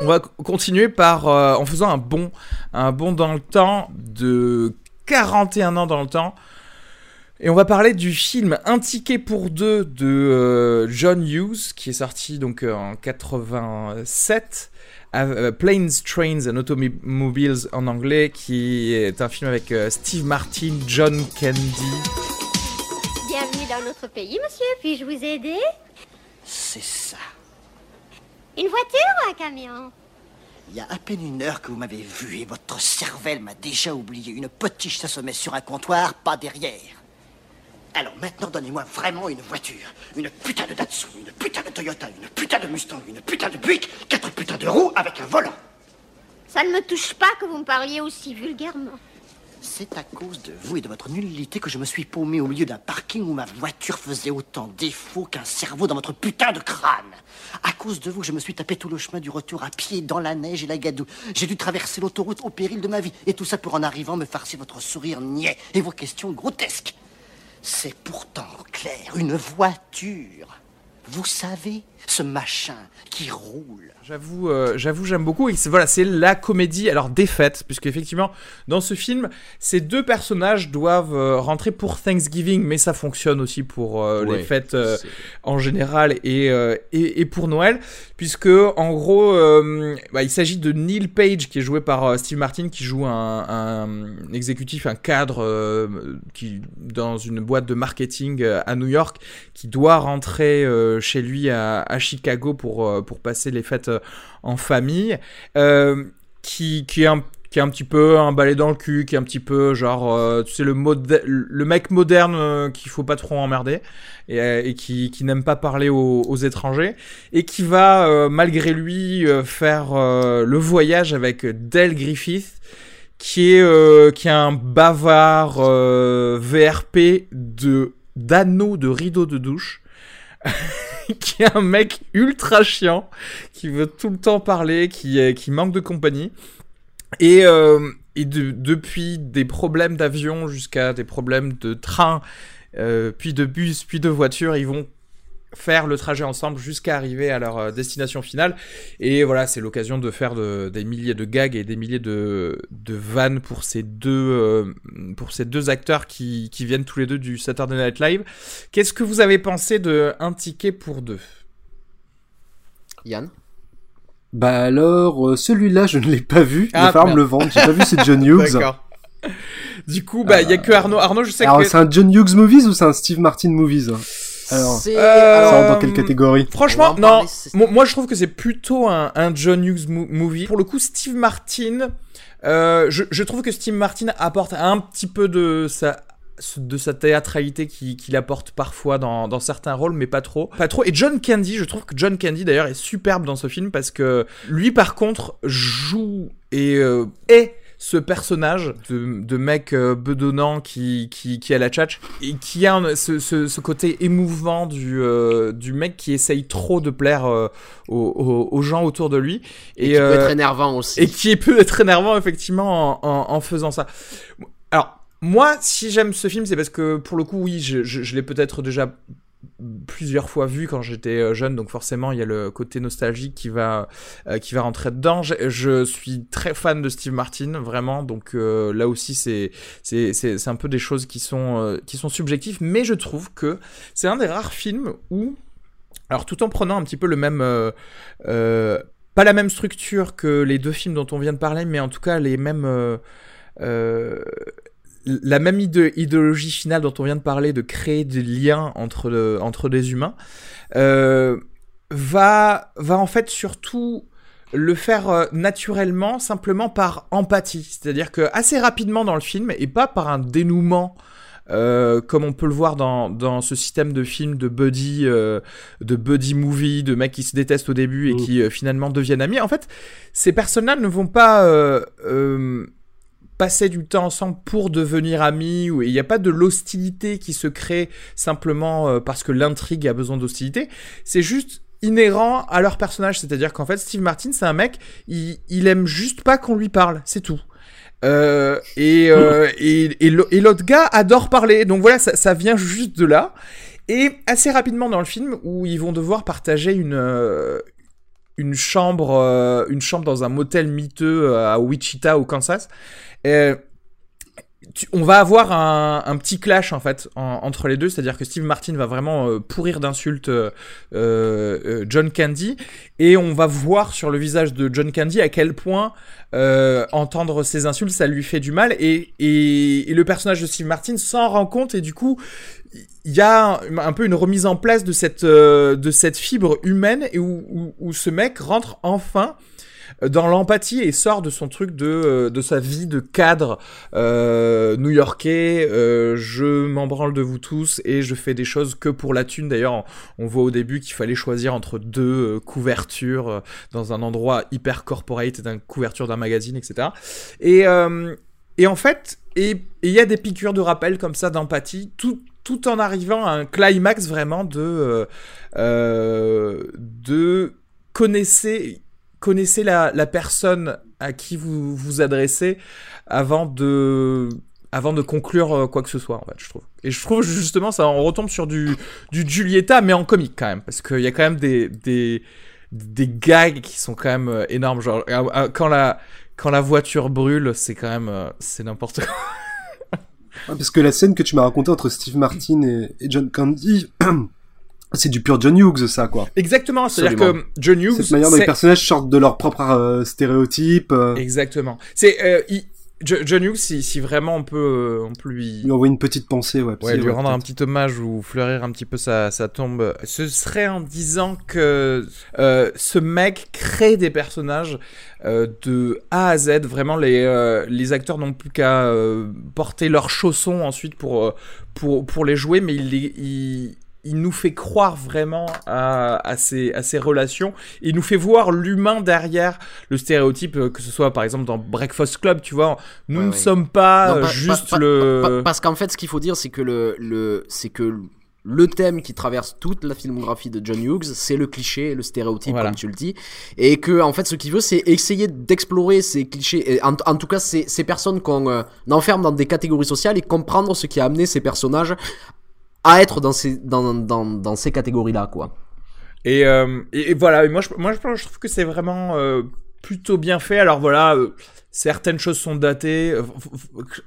On va continuer par euh, en faisant un bond, un bond dans le temps de 41 ans dans le temps. Et on va parler du film Un ticket pour deux de euh, John Hughes qui est sorti donc euh, en 87. Euh, Planes, Trains and Automobiles en anglais, qui est un film avec euh, Steve Martin, John Candy. Bienvenue dans notre pays, monsieur. Puis-je vous aider? C'est ça. Une voiture ou un camion? Il y a à peine une heure que vous m'avez vu et votre cervelle m'a déjà oublié. Une potiche s'assommait sur un comptoir, pas derrière. Alors maintenant, donnez-moi vraiment une voiture. Une putain de Datsun, une putain de Toyota, une putain de Mustang, une putain de Buick, quatre putains de roues avec un volant. Ça ne me touche pas que vous me parliez aussi vulgairement. C'est à cause de vous et de votre nullité que je me suis paumé au milieu d'un parking où ma voiture faisait autant défaut qu'un cerveau dans votre putain de crâne. À cause de vous, je me suis tapé tout le chemin du retour à pied dans la neige et la gadoue. J'ai dû traverser l'autoroute au péril de ma vie. Et tout ça pour en arrivant me farcer votre sourire niais et vos questions grotesques. C'est pourtant clair, une voiture. Vous savez, ce machin qui roule. J'avoue, euh, j'avoue, j'aime beaucoup. Et voilà, c'est la comédie. Alors défaite, puisque effectivement, dans ce film, ces deux personnages doivent euh, rentrer pour Thanksgiving, mais ça fonctionne aussi pour euh, Ouais, les fêtes euh, en général et, euh, et et pour Noël, puisque en gros, euh, bah, il s'agit de Neil Page qui est joué par euh, Steve Martin, qui joue un, un exécutif, un cadre euh, qui dans une boîte de marketing euh, à New York, qui doit rentrer euh, chez lui à, à Chicago pour euh, pour passer les fêtes euh, en famille, euh, qui qui est un qui est un petit peu un balai dans le cul, qui est un petit peu genre, tu sais, le, le mec moderne euh, qu'il faut pas trop emmerder et, qui, qui n'aime pas parler aux, étrangers et qui va, malgré lui, faire le voyage avec Del Griffith, qui est, qui est un bavard VRP de d'anneaux de rideaux de douche. qui est un mec ultra chiant, qui veut tout le temps parler, qui, manque de compagnie. Et, euh, et de- depuis des problèmes d'avion jusqu'à des problèmes de train, euh, puis de bus, puis de voiture, ils vont faire le trajet ensemble jusqu'à arriver à leur euh, destination finale. Et voilà, c'est l'occasion de faire de- des milliers de gags et des milliers de, de vannes pour ces deux, euh, pour ces deux acteurs qui, qui viennent tous les deux du Saturday Night Live. Qu'est-ce que vous avez pensé de Un ticket pour deux? Yann? Bah alors, euh, celui-là, je ne l'ai pas vu. Il Ah, va falloir merde. me le vendre. J'ai pas vu, c'est John Hughes. D'accord. Du coup, bah, il y a que Arnaud. Arnaud, je sais Alors, que. c'est un John Hughes movies ou c'est un Steve Martin movies Alors, C'est. Euh, ça alors, rentre dans quelle catégorie Franchement, non. parler, Moi, je trouve que c'est plutôt un, un John Hughes mo- movie. Pour le coup, Steve Martin, euh, je, je trouve que Steve Martin apporte un petit peu de sa de sa théâtralité qui- qu'il apporte parfois dans, dans certains rôles, mais pas trop. Pas trop. Et John Candy, je trouve que John Candy d'ailleurs est superbe dans ce film parce que lui, par contre, joue et euh, est ce personnage de, de mec euh, bedonnant qui, qui, qui a la tchatch et qui a un- ce, ce, ce côté émouvant du, euh, du mec qui essaye trop de plaire euh, aux, gens autour de lui. Et, qui peut être énervant aussi. et qui peut être énervant effectivement en, en- en faisant ça. Alors moi, si j'aime ce film, c'est parce que pour le coup, oui, je, je- je l'ai peut-être déjà plusieurs fois vu quand j'étais euh, jeune, donc forcément il y a le côté nostalgique qui va euh, qui va rentrer dedans. Je, suis très fan de Steve Martin, vraiment, donc euh, là aussi c'est c'est c'est un peu des choses qui sont qui sont subjectives, mais je trouve que c'est un des rares films où alors tout en prenant un petit peu le même pas la même structure que les deux films dont on vient de parler, mais en tout cas les mêmes la même idé- idéologie finale dont on vient de parler, de créer des liens entre, le- entre des humains, euh, va, va en fait surtout le faire euh, naturellement, simplement par empathie. C'est-à-dire que assez rapidement dans le film, et pas par un dénouement, euh, comme on peut le voir dans, dans ce système de films de buddy, euh, de buddy movie, de mecs qui se détestent au début et Mm. qui euh, finalement deviennent amis. En fait, ces personnes-là ne vont pas passer du temps ensemble pour devenir amis, ou il n'y a pas de l'hostilité qui se crée simplement euh, parce que l'intrigue a besoin d'hostilité. C'est juste inhérent à leur personnage, c'est-à-dire qu'en fait Steve Martin c'est un mec, il, il aime juste pas qu'on lui parle, c'est tout. Euh, et, euh, et, et et l'autre gars adore parler, donc voilà, ça, ça vient juste de là. Et assez rapidement dans le film, où ils vont devoir partager une, une chambre, euh, une chambre dans un motel miteux euh, à Wichita au Kansas. On va avoir un, petit clash en fait en- entre les deux, c'est-à-dire que Steve Martin va vraiment euh, pourrir d'insultes euh, euh, John Candy. Et on va voir sur le visage de John Candy à quel point entendre ces insultes ça lui fait du mal. Et, le personnage de Steve Martin s'en rend compte. Et du coup il y a un, peu une remise en place de cette, fibre humaine et où, où ce mec rentre enfin dans l'empathie et sort de son truc de, euh, de sa vie de cadre euh, new-yorkais. euh, je m'en branle de vous tous et je fais des choses que pour la thune. D'ailleurs, on voit au début qu'il fallait choisir entre deux euh, couvertures euh, dans un endroit hyper corporate et d'une couverture d'un magazine, etc. Et, euh, et en fait, il y a des piqûres de rappel comme ça d'empathie, tout, tout en arrivant à un climax vraiment de, euh, euh, de connaissez, connaissez la, personne à qui vous vous adressez avant de avant de conclure euh, quoi que ce soit en fait je trouve. Et je trouve justement ça on retombe sur du du Giulietta mais en comique quand même parce qu'il y a quand même des des des gags qui sont quand même euh, énormes. Genre euh, quand la quand la voiture brûle c'est quand même c'est n'importe quoi. Parce que la scène que tu m'as racontée entre Steve Martin et John Candy, c'est du pur John Hughes, ça, quoi. exactement c'est à dire que. John Hughes Cette manière dont les personnages sortent de leurs propres euh, stéréotypes, euh, exactement c'est euh, il- John Hughes si, si vraiment on peut euh, on peut lui lui envoyer une petite pensée, ouais. Ouais, lui rendre un petit hommage ou fleurir un petit peu sa, sa tombe. Ce serait en disant que euh, ce mec crée des personnages euh, de A à Z. Vraiment, les, euh, les acteurs n'ont plus qu'à porter leurs chaussons ensuite pour, pour, pour les jouer, mais il, il nous fait croire vraiment à, à, ces, à ces relations. Il nous fait voir l'humain derrière le stéréotype, euh, que ce soit par exemple dans Breakfast Club, tu vois. Nous Ouais, ne ouais. sommes pas, Non, euh, pas- juste pas- le... pas- parce qu'en fait, ce qu'il faut dire, c'est que le, le, c'est que le thème qui traverse toute la filmographie de John Hughes, c'est le cliché le stéréotype, Voilà. comme tu le dis. Et que, en fait, ce qu'il veut, c'est essayer d'explorer ces clichés, et en, en tout cas, ces, ces personnes qu'on euh, enferme dans des catégories sociales et comprendre ce qui a amené ces personnages à être dans ces, dans, dans, dans ces catégories-là, quoi. Et, euh, et, et voilà, et moi je, moi je, je trouve que c'est vraiment euh, plutôt bien fait. Alors voilà, euh, certaines choses sont datées.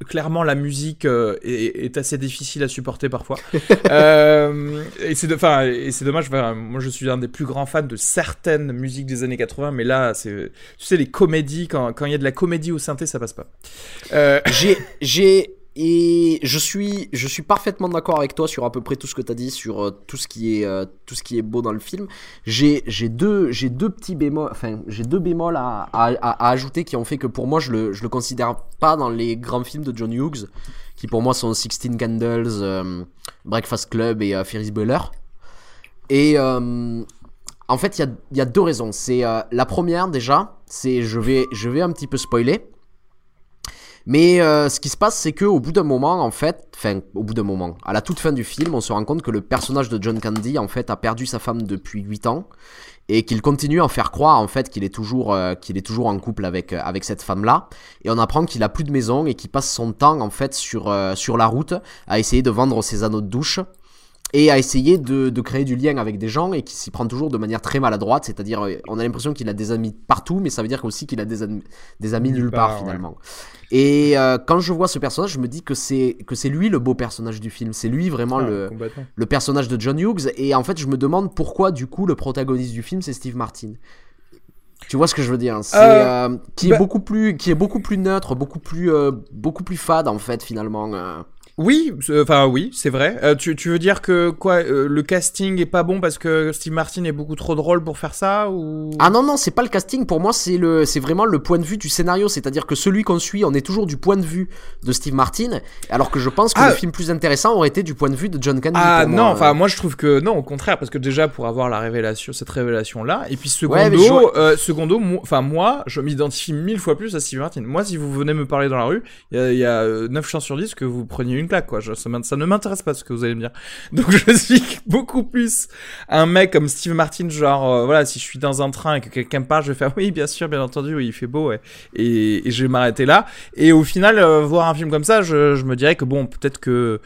Clairement, la musique est, est assez difficile à supporter parfois. et c'est enfin, et c'est dommage. moi, je suis un des plus grands fans de certaines musiques des années 80, mais là, c'est, tu sais, les comédies quand quand il y a de la comédie au synthé, ça passe pas. J'ai j'ai et je suis je suis parfaitement d'accord avec toi sur à peu près tout ce que tu as dit sur euh, tout ce qui est euh, tout ce qui est beau dans le film. J'ai deux deux petits bémols enfin j'ai deux bémols à, à, ajouter qui ont fait que pour moi je le je le considère pas dans les grands films de John Hughes qui pour moi sont Sixteen Candles, euh, Breakfast Club et Ferris Bueller. Et en fait, il y a, y a deux raisons. C'est la première déjà, c'est je vais je vais un petit peu spoiler. Mais euh, ce qui se passe, c'est que au bout d'un moment, en fait, enfin, au bout d'un moment, à la toute fin du film, on se rend compte que le personnage de John Candy, en fait, a perdu sa femme depuis 8 ans et qu'il continue à en faire croire, en fait, qu'il est toujours, euh, qu'il est toujours en couple avec euh, avec cette femme-là. Et on apprend qu'il a plus de maison et qu'il passe son temps, en fait, sur sur la route à essayer de vendre ses anneaux de douche et à essayer de, de créer du lien avec des gens et qui s'y prend toujours de manière très maladroite, c'est-à-dire euh, on a l'impression qu'il a des amis partout, mais ça veut dire aussi qu'il a des, amis- des amis Nulle part, ouais. finalement. Et euh, quand je vois ce personnage, je me dis que c'est que c'est lui le beau personnage du film, c'est lui vraiment ah, le, le personnage de John Hughes, et en fait je me demande pourquoi du coup le protagoniste du film c'est Steve Martin. Tu vois ce que je veux dire C'est Euh, euh, qui bah- est beaucoup plus qui est beaucoup plus neutre, beaucoup plus beaucoup plus fade en fait finalement. Oui, euh, enfin oui, c'est vrai. Euh, tu, tu veux dire que quoi, euh, le casting est pas bon parce que Steve Martin est beaucoup trop drôle pour faire ça ou? Ah non non, c'est pas le casting pour moi, c'est le c'est vraiment le point de vue du scénario, c'est-à-dire que celui qu'on suit, on est toujours du point de vue de Steve Martin, alors que je pense que Ah. le film plus intéressant aurait été du point de vue de John Candy. Ah non, enfin moi je trouve que non, au contraire, parce que déjà pour avoir la révélation, cette révélation là, et puis secondo, Ouais, mais je- secondo, mo- enfin moi, je m'identifie mille fois plus à Steve Martin. Moi, si vous venez me parler dans la rue, il y y a euh, 9 chances sur 10 que vous preniez une quoi. Je- ça, ne m'intéresse pas ce que vous allez me dire. Donc je suis beaucoup plus un mec comme Steve Martin, genre euh, voilà, si je suis dans un train et que quelqu'un me parle, je vais faire oui, bien sûr, bien entendu, il fait beau, et, et je vais m'arrêter là. Et au final, euh, voir un film comme ça, je, me dirais que bon, peut-être que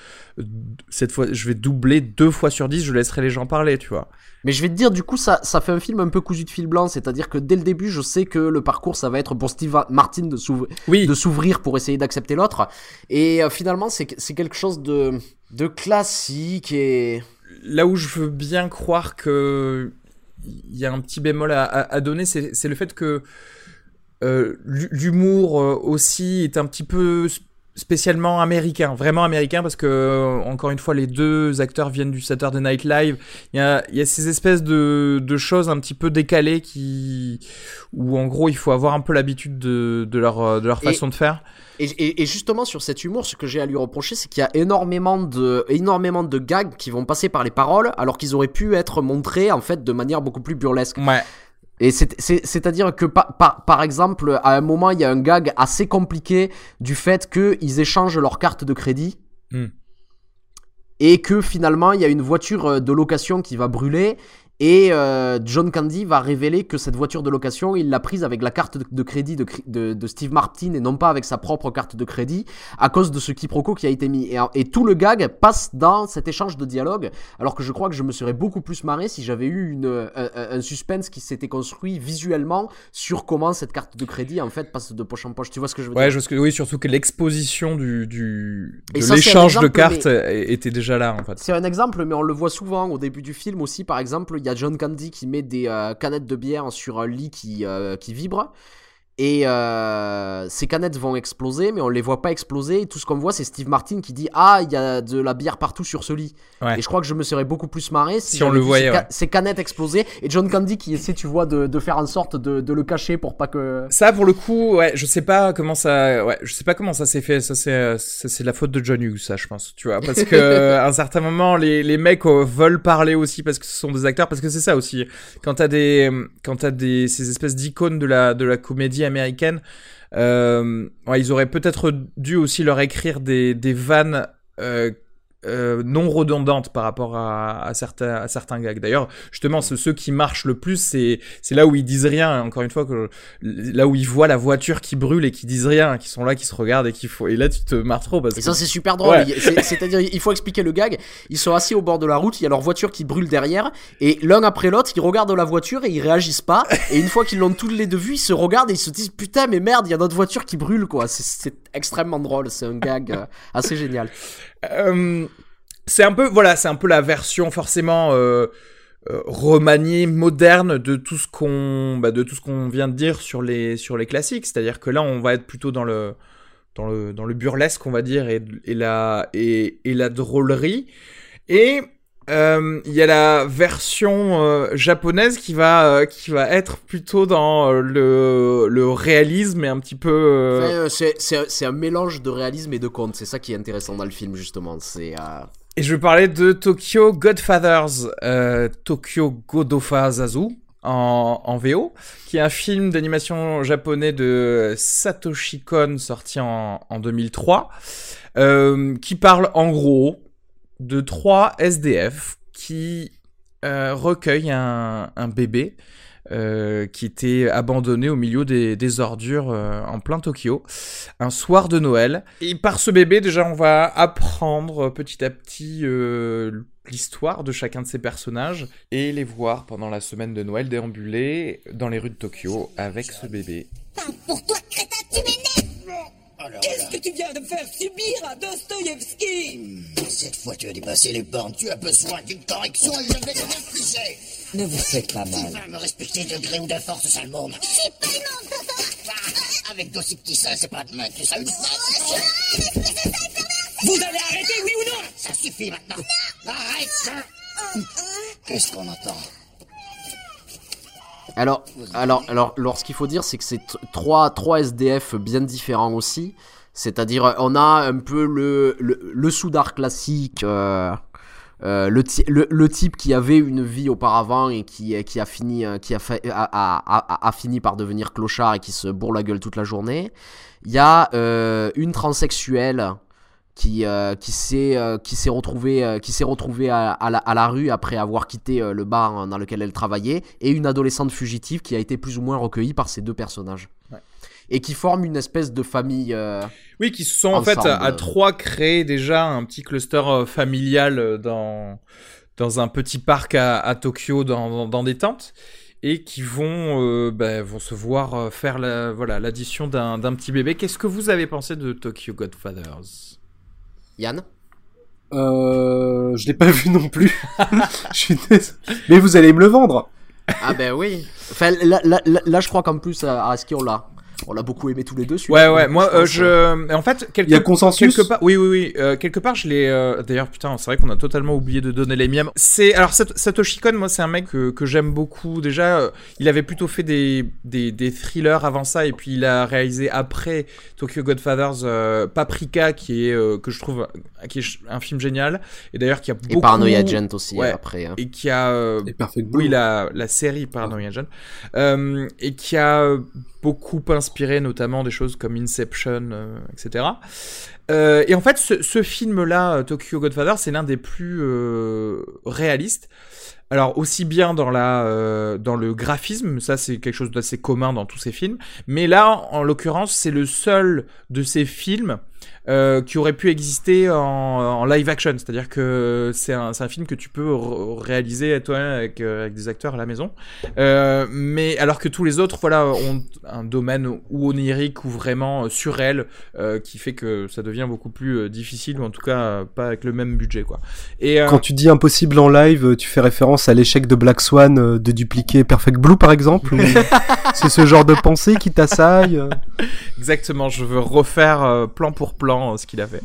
cette fois, je vais doubler deux fois sur 10, je laisserai les gens parler, tu vois. Mais je vais te dire, du coup, ça, ça fait un film un peu cousu de fil blanc, c'est-à-dire que dès le début, je sais que le parcours, ça va être pour Steve Martin de s'ouvrir, Oui. de s'ouvrir pour essayer d'accepter l'autre. Et euh, finalement, c'est c'est quelque chose de, de classique et. Là où je veux bien croire que il y a un petit bémol à, à- à donner, c'est le fait que euh, l'hu- l'humour euh, aussi est un petit peu spécialement américain, vraiment américain, parce que euh, encore une fois, les deux acteurs viennent du Saturday Night Live. Il y a, il y a ces espèces de, de choses un petit peu décalées qui, où en gros, il faut avoir un peu l'habitude de, de leur, euh, de leur Et- façon de faire. Et, et- et justement sur cet humour, ce que j'ai à lui reprocher, c'est qu'il y a énormément de, énormément de gags qui vont passer par les paroles, alors qu'ils auraient pu être montrés en fait de manière beaucoup plus burlesque. Ouais. Et c'est- c'est- c'est-à-dire que par, par, par exemple, à un moment, il y a un gag assez compliqué du fait qu'ils échangent leur carte de crédit Hmm. et que finalement, il y a une voiture euh, de location qui va brûler. Et euh, John Candy va révéler que cette voiture de location, il l'a prise avec la carte de, crédit de, cri- de, de Steve Martin et non pas avec sa propre carte de crédit à cause de ce quiproquo qui a été mis. Et, et tout le gag passe dans cet échange de dialogue, alors que je crois que je me serais beaucoup plus marré si j'avais eu une, un, un- un suspense qui s'était construit visuellement sur comment cette carte de crédit en fait passe de poche en poche. Tu vois ce que je veux Ouais, dire? je que oui, surtout que l'exposition du, du de l'échange de cartes mais- était déjà là en fait. C'est un exemple, mais on le voit souvent au début du film aussi. Par exemple, il y a John Candy qui met des euh, canettes de bière sur un lit qui, euh, qui vibre. Et euh, ces canettes vont exploser, mais on les voit pas exploser. Et tout ce qu'on voit, c'est Steve Martin qui dit Ah, il y a de la bière partout sur ce lit. Ouais. Et je crois que je me serais beaucoup plus marré si, Si on le voyait, ces, ca- ouais. ces canettes exploser. Et John Candy qui essaie, tu vois, de, de faire en sorte de, de le cacher pour pas que. Ça pour le coup, ouais, je sais pas comment ça, ouais, je sais pas comment ça s'est fait. Ça c'est, euh, c'est la faute de John Hughes, ça, je pense, tu vois, parce que à un certain moment, les les mecs euh, veulent parler aussi parce que ce sont des acteurs, parce que c'est ça aussi. Quand t'as des, quand t'as des ces espèces d'icônes de la de la comédie américaine, euh, ils auraient peut-être dû aussi leur écrire des des vannes. Euh, non redondantes par rapport à, à certains à certains gags. D'ailleurs, justement, ce- ceux qui marchent le plus, c'est c'est là où ils disent rien. Encore une fois, que là où ils voient la voiture qui brûle et qui disent rien, qui sont là, qui se regardent et qui faut. Et là, tu te marres trop parce Et que ça, c'est super drôle. Ouais. C'est-à-dire, il faut expliquer le gag. Ils sont assis au bord de la route, il y a leur voiture qui brûle derrière, et l'un après l'autre, ils regardent la voiture et ils réagissent pas. Et une fois qu'ils l'ont tous les deux vus, ils se regardent et ils se disent Putain, mais merde, il y a notre voiture qui brûle, quoi. C'est- C'est extrêmement drôle. C'est un gag euh, assez génial. Euh, c'est un peu voilà, c'est un peu la version forcément euh, euh, remaniée, moderne de tout ce qu'on bah, de tout ce qu'on vient de dire sur les sur les classiques. C'est-à-dire que là, on va être plutôt dans le dans le dans le burlesque, on va dire, et, la et la drôlerie. Et euh, il y a la version euh, japonaise qui va euh, qui va être plutôt dans le le réalisme et un petit peu c'est- un mélange de réalisme et de conte. C'est ça qui est intéressant dans le film, justement. C'est. Et je vais parler de Tokyo Godfathers, Tokyo Godofazazu en, en VO, qui est un film d'animation japonais de Satoshi Kon sorti en, en 2003, euh, qui parle en gros de trois SDF qui euh, recueillent un, bébé euh, qui était abandonné au milieu des, ordures euh, en plein Tokyo un soir de Noël. Et par ce bébé, déjà, on va apprendre petit à petit l'histoire de chacun de ces personnages et les voir pendant la semaine de Noël déambuler dans les rues de Tokyo avec ce bébé. Pour toi, crétin, tu Qu'est-ce que tu viens de faire subir à Dostoïevski Cette fois, tu as dépassé les bornes. Tu as besoin d'une correction et je vais te l'infliger. Ne vous faites pas Tu mal. vas me respecter de gré ou de force, sale môme. C'est pas non, papa Avec d'aussi petits seins, c'est pas demain que tu seras une femme. Vous allez arrêter, oui ou non? Ça suffit maintenant. Arrête Qu'est-ce qu'on entend? Alors, alors, alors, ce qu'il faut dire, c'est que c'est trois, trois SDF bien différents aussi. C'est-à-dire, euh, on a un peu le, le, soudard classique, euh, euh, le, type qui avait une vie auparavant et qui, qui a fini, qui a, fini par devenir clochard et qui se bourre la gueule toute la journée. Il y a une transsexuelle qui euh, qui s'est euh, qui s'est retrouvée euh, qui s'est retrouvée à, à la, à la rue après avoir quitté euh, le bar dans lequel elle travaillait et une adolescente fugitive qui a été plus ou moins recueillie par ces deux personnages Ouais. et qui forment une espèce de famille euh, Oui, qui se sont en fait à, à trois créés déjà un petit cluster euh, familial euh, dans, dans un petit parc à, Tokyo dans, dans, dans des tentes et qui vont, euh, bah, vont se voir euh, faire la, voilà, l'addition d'un, d'un petit bébé. Qu'est-ce que vous avez pensé de Tokyo Godfathers? Yann Euh, je l'ai pas vu non plus. je suis désolé. Mais vous allez me le vendre. ah ben oui enfin là, là, là, là, je crois qu'en plus à, à ski on l'a On l'a beaucoup aimé tous les deux. Ouais, celui-là, ouais. Moi, euh, euh, je, en fait, quelque, Il y a consensus quelque part, oui, oui, oui. euh, quelque part, je l'ai. euh, D'ailleurs, putain, c'est vrai qu'on a totalement oublié de donner les miens. C'est alors Sat- Satoshi Kon, moi, c'est un mec que, que j'aime beaucoup. Déjà, euh, il avait plutôt fait des, des des thrillers avant ça, et puis il a réalisé après Tokyo Godfathers euh, Paprika, qui est euh, que je trouve qui est un film génial. Et d'ailleurs, qui a Et beaucoup. Paranoia Agent aussi Ouais. après. hein. Et qui a euh, Et Perfect Blue. oui, la, la série Paranoia Agent, euh, et qui a euh, beaucoup inspiré notamment des choses comme Inception, euh, etc. Euh, et en fait, ce, film-là, euh, Tokyo Godfather, c'est l'un des plus réalistes. Alors aussi bien dans la dans le graphisme, ça c'est quelque chose d'assez commun dans tous ces films, mais là en l'occurrence c'est le seul de ces films euh, qui aurait pu exister en, en live action, c'est-à-dire que c'est un, film que tu peux réaliser toi-même avec, euh, avec des acteurs à la maison, Euh, mais alors que tous les autres voilà ont un domaine ou onirique ou vraiment surréel qui fait que ça devient beaucoup plus difficile ou en tout cas pas avec le même budget quoi. Et Quand tu dis impossible en live, tu fais référence à l'échec de Black Swan de dupliquer Perfect Blue par exemple C'est ce genre de pensée qui t'assaille Exactement, je veux refaire plan pour plan euh, ce qu'il a fait.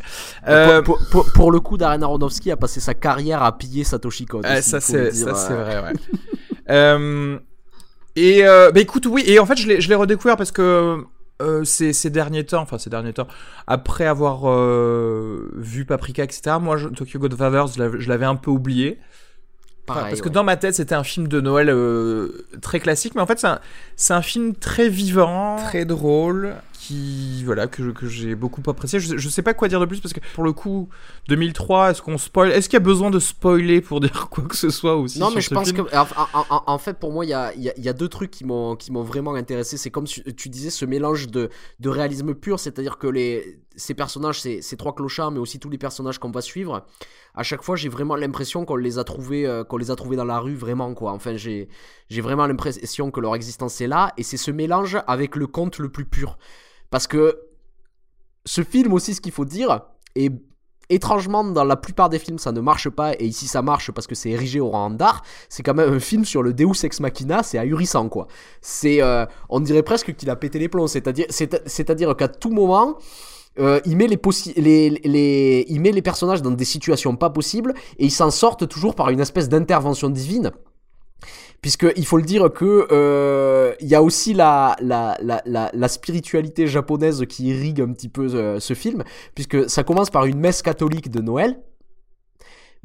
Euh, Pour, pour- pour- pour le coup, Darren Aronofsky a passé sa carrière à piller Satoshi Kon. euh, aussi, ça c'est euh. vrai ouais. Euh, et euh, bah écoute oui et en fait je l'ai je l'ai redécouvert parce que euh, ces, ces derniers temps, enfin ces derniers temps, après avoir euh, vu Paprika, etc., moi, je- Tokyo Godfathers, je l'avais- je l'avais un peu oublié. Enfin, parce que ouais. dans ma tête, c'était un film de Noël euh, très classique, mais en fait, c'est un, c'est un film très vivant, très drôle, qui voilà que, que j'ai beaucoup apprécié. Je, je sais pas quoi dire de plus parce que pour le coup, 2003, est-ce qu'on spoil Est-ce qu'il y a besoin de spoiler pour dire quoi que ce soit aussi Non, mais je pense film que. En, en- en- en fait, pour moi, il y a, il y a- il y a deux trucs qui m'ont qui m'ont vraiment intéressé. C'est comme tu, tu disais, ce mélange de, de réalisme pur, c'est-à-dire que les, ces personnages, ces, ces trois clochards, mais aussi tous les personnages qu'on va suivre, à chaque fois, j'ai vraiment l'impression qu'on les a trouvés, euh, qu'on les a trouvés dans la rue, vraiment, quoi. Enfin, j'ai j'ai vraiment l'impression que leur existence est là, et c'est ce mélange avec le conte le plus pur. Parce que ce film aussi, ce qu'il faut dire, et étrangement, dans la plupart des films, ça ne marche pas, et ici ça marche parce que c'est érigé au rang d'art. C'est quand même un film sur le Deus Ex Machina, c'est ahurissant, quoi. C'est, euh, on dirait presque qu'il a pété les plombs, c'est-à-dire, c'est- c'est-à-dire qu'à tout moment. euh, il, met les, il met les personnages dans des situations pas possibles et ils s'en sortent toujours par une espèce d'intervention divine puisque il faut le dire que euh, il y a aussi la, la, la, la, la spiritualité japonaise qui irrigue un petit peu euh, ce film, puisque ça commence par une messe catholique de Noël.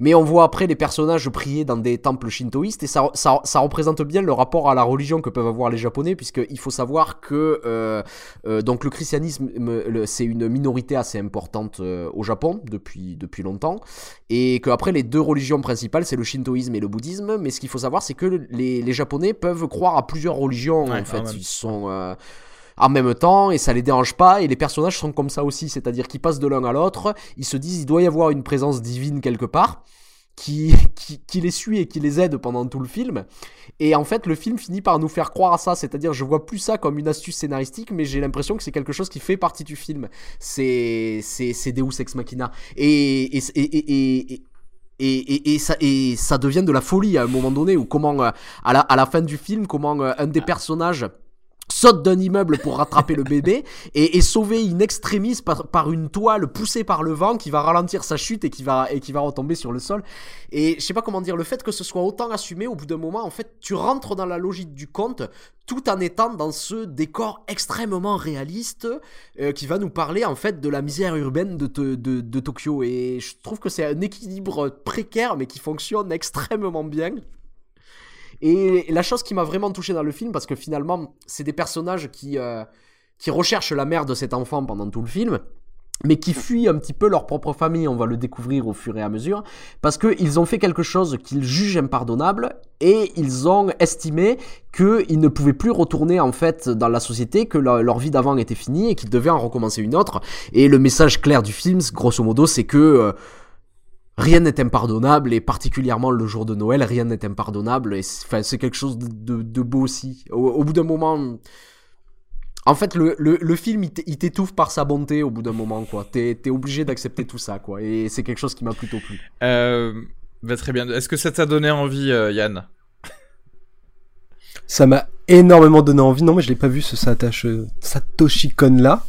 Mais on voit après les personnages prier dans des temples shintoïstes et ça, ça, ça représente bien le rapport à la religion que peuvent avoir les Japonais puisqu'il faut savoir que euh, euh, donc le christianisme c'est une minorité assez importante euh, au Japon depuis, depuis longtemps et qu'après les deux religions principales c'est le shintoïsme et le bouddhisme mais ce qu'il faut savoir c'est que le- les, les Japonais peuvent croire à plusieurs religions Ouais, en fait. ils sont en même temps et ça les dérange pas et les personnages sont comme ça aussi c'est-à-dire qu'ils passent de l'un à l'autre ils se disent il doit y avoir une présence divine quelque part qui, qui, qui les suit et qui les aide pendant tout le film. Et en fait le film finit par nous faire croire à ça c'est-à-dire je vois plus ça comme une astuce scénaristique mais j'ai l'impression que c'est quelque chose qui fait partie du film. C'est c'est c'est Deus Ex Machina. Et et, et, et, et et, ça, et ça devient de la folie à un moment donné, ou comment, euh, à, la, à la fin du film, comment euh, un des personnages saute d'un immeuble pour rattraper le bébé et sauvé in extremis par, une toile poussée par le vent qui va ralentir sa chute et qui va, et qui va retomber sur le sol. Et je sais pas comment dire, le fait que ce soit autant assumé, au bout d'un moment, en fait, tu rentres dans la logique du conte tout en étant dans ce décor extrêmement réaliste euh, qui va nous parler en fait de la misère urbaine de, de, de Tokyo. Et je trouve que c'est un équilibre précaire mais qui fonctionne extrêmement bien. Et la chose qui m'a vraiment touché dans le film, parce que finalement, c'est des personnages qui, euh, qui recherchent la mère de cet enfant pendant tout le film, mais qui fuient un petit peu leur propre famille, on va le découvrir au fur et à mesure, parce qu'ils ont fait quelque chose qu'ils jugent impardonnable, et ils ont estimé qu'ils ne pouvaient plus retourner en fait dans la société, que leur, vie d'avant était finie, et qu'ils devaient en recommencer une autre. Et le message clair du film, grosso modo, c'est que... euh, rien n'est impardonnable et particulièrement le jour de Noël, rien n'est impardonnable et c'est enfin, c'est quelque chose de, de- de beau aussi. Au, au bout d'un moment, en fait, le, le, le film il t'étouffe par sa bonté au bout d'un moment quoi. T'es t'es obligé d'accepter tout ça quoi et c'est quelque chose qui m'a plutôt plu. Euh, bah, très bien. Est-ce que ça t'a donné envie, euh, Yann? Ça m'a énormément donné envie. Non, mais je l'ai pas vu ce Satoshi Kon là.